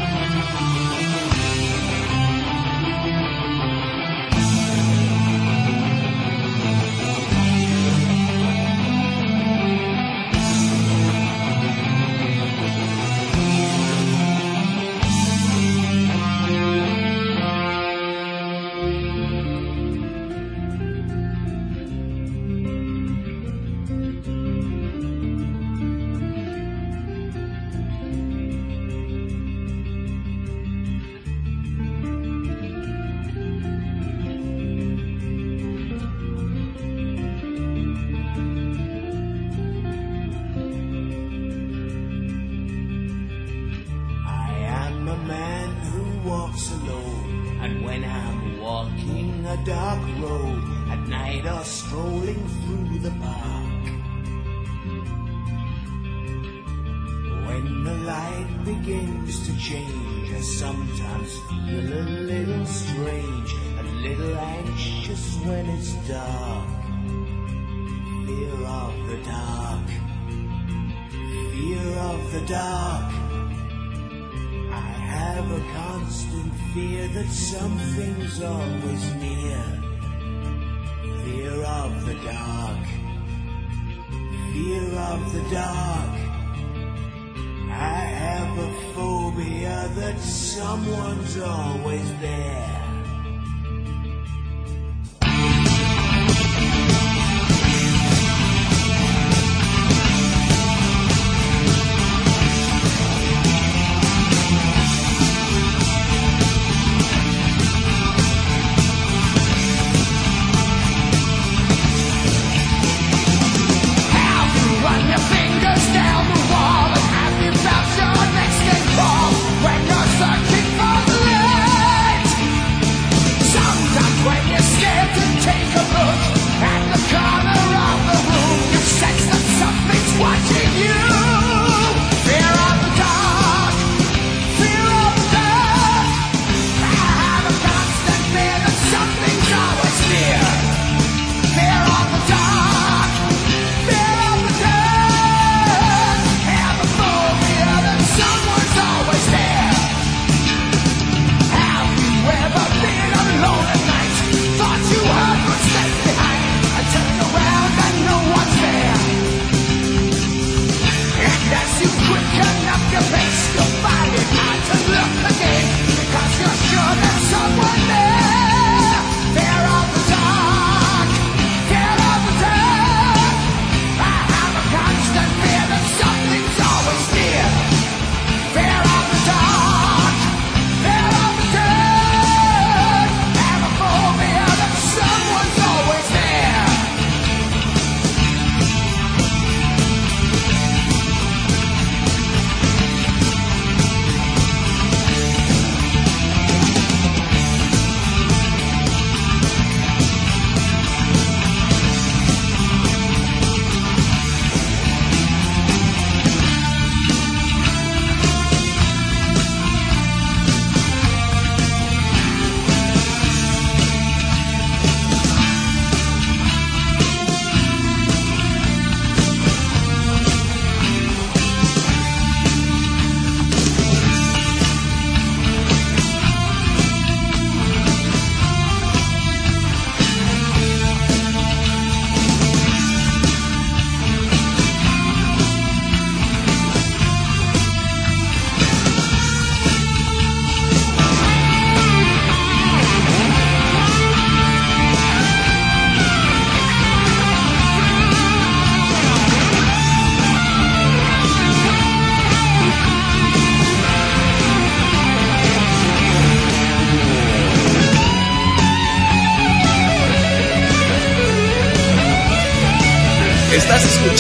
always near.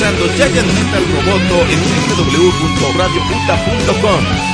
sintonizando Giant Metal Roboto en www.radiouta.com.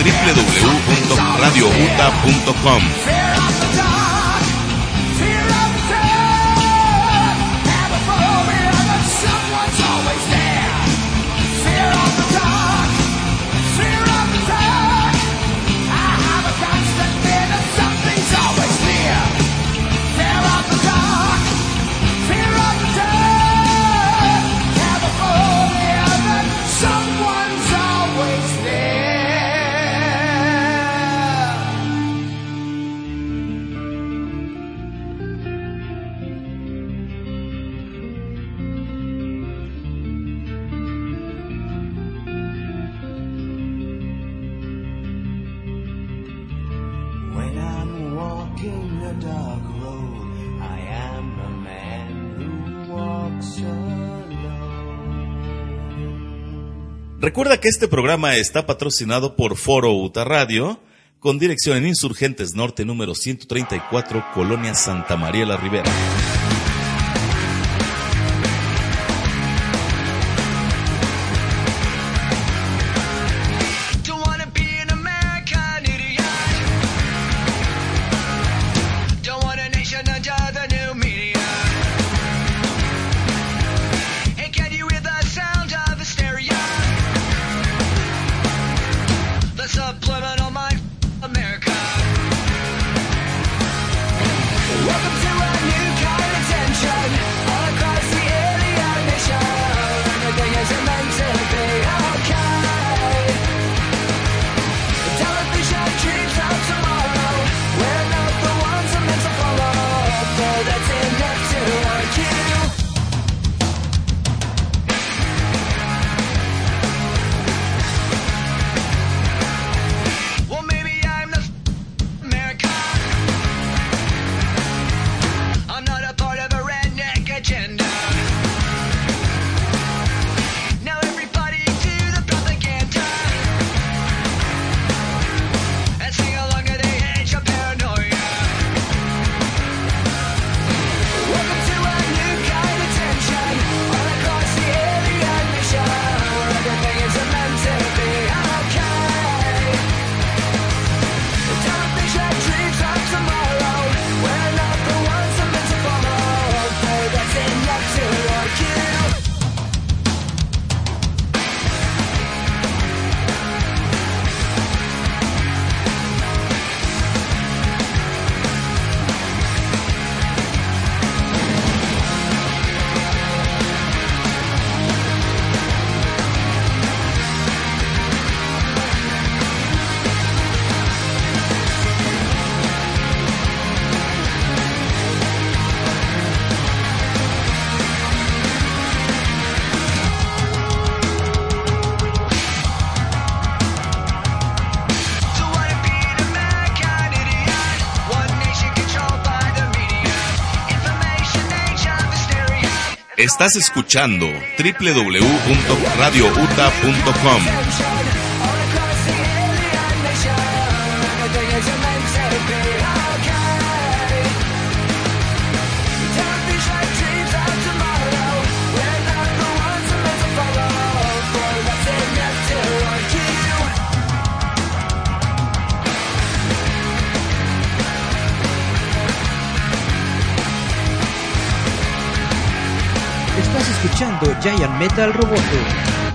www.radiohuta.com. Recuerda que este programa está patrocinado por Foro Uta Radio, con dirección en Insurgentes Norte número 134, Colonia Santa María la Ribera. Estás escuchando www.radiouta.com. escuchando Giant Metal Roboto.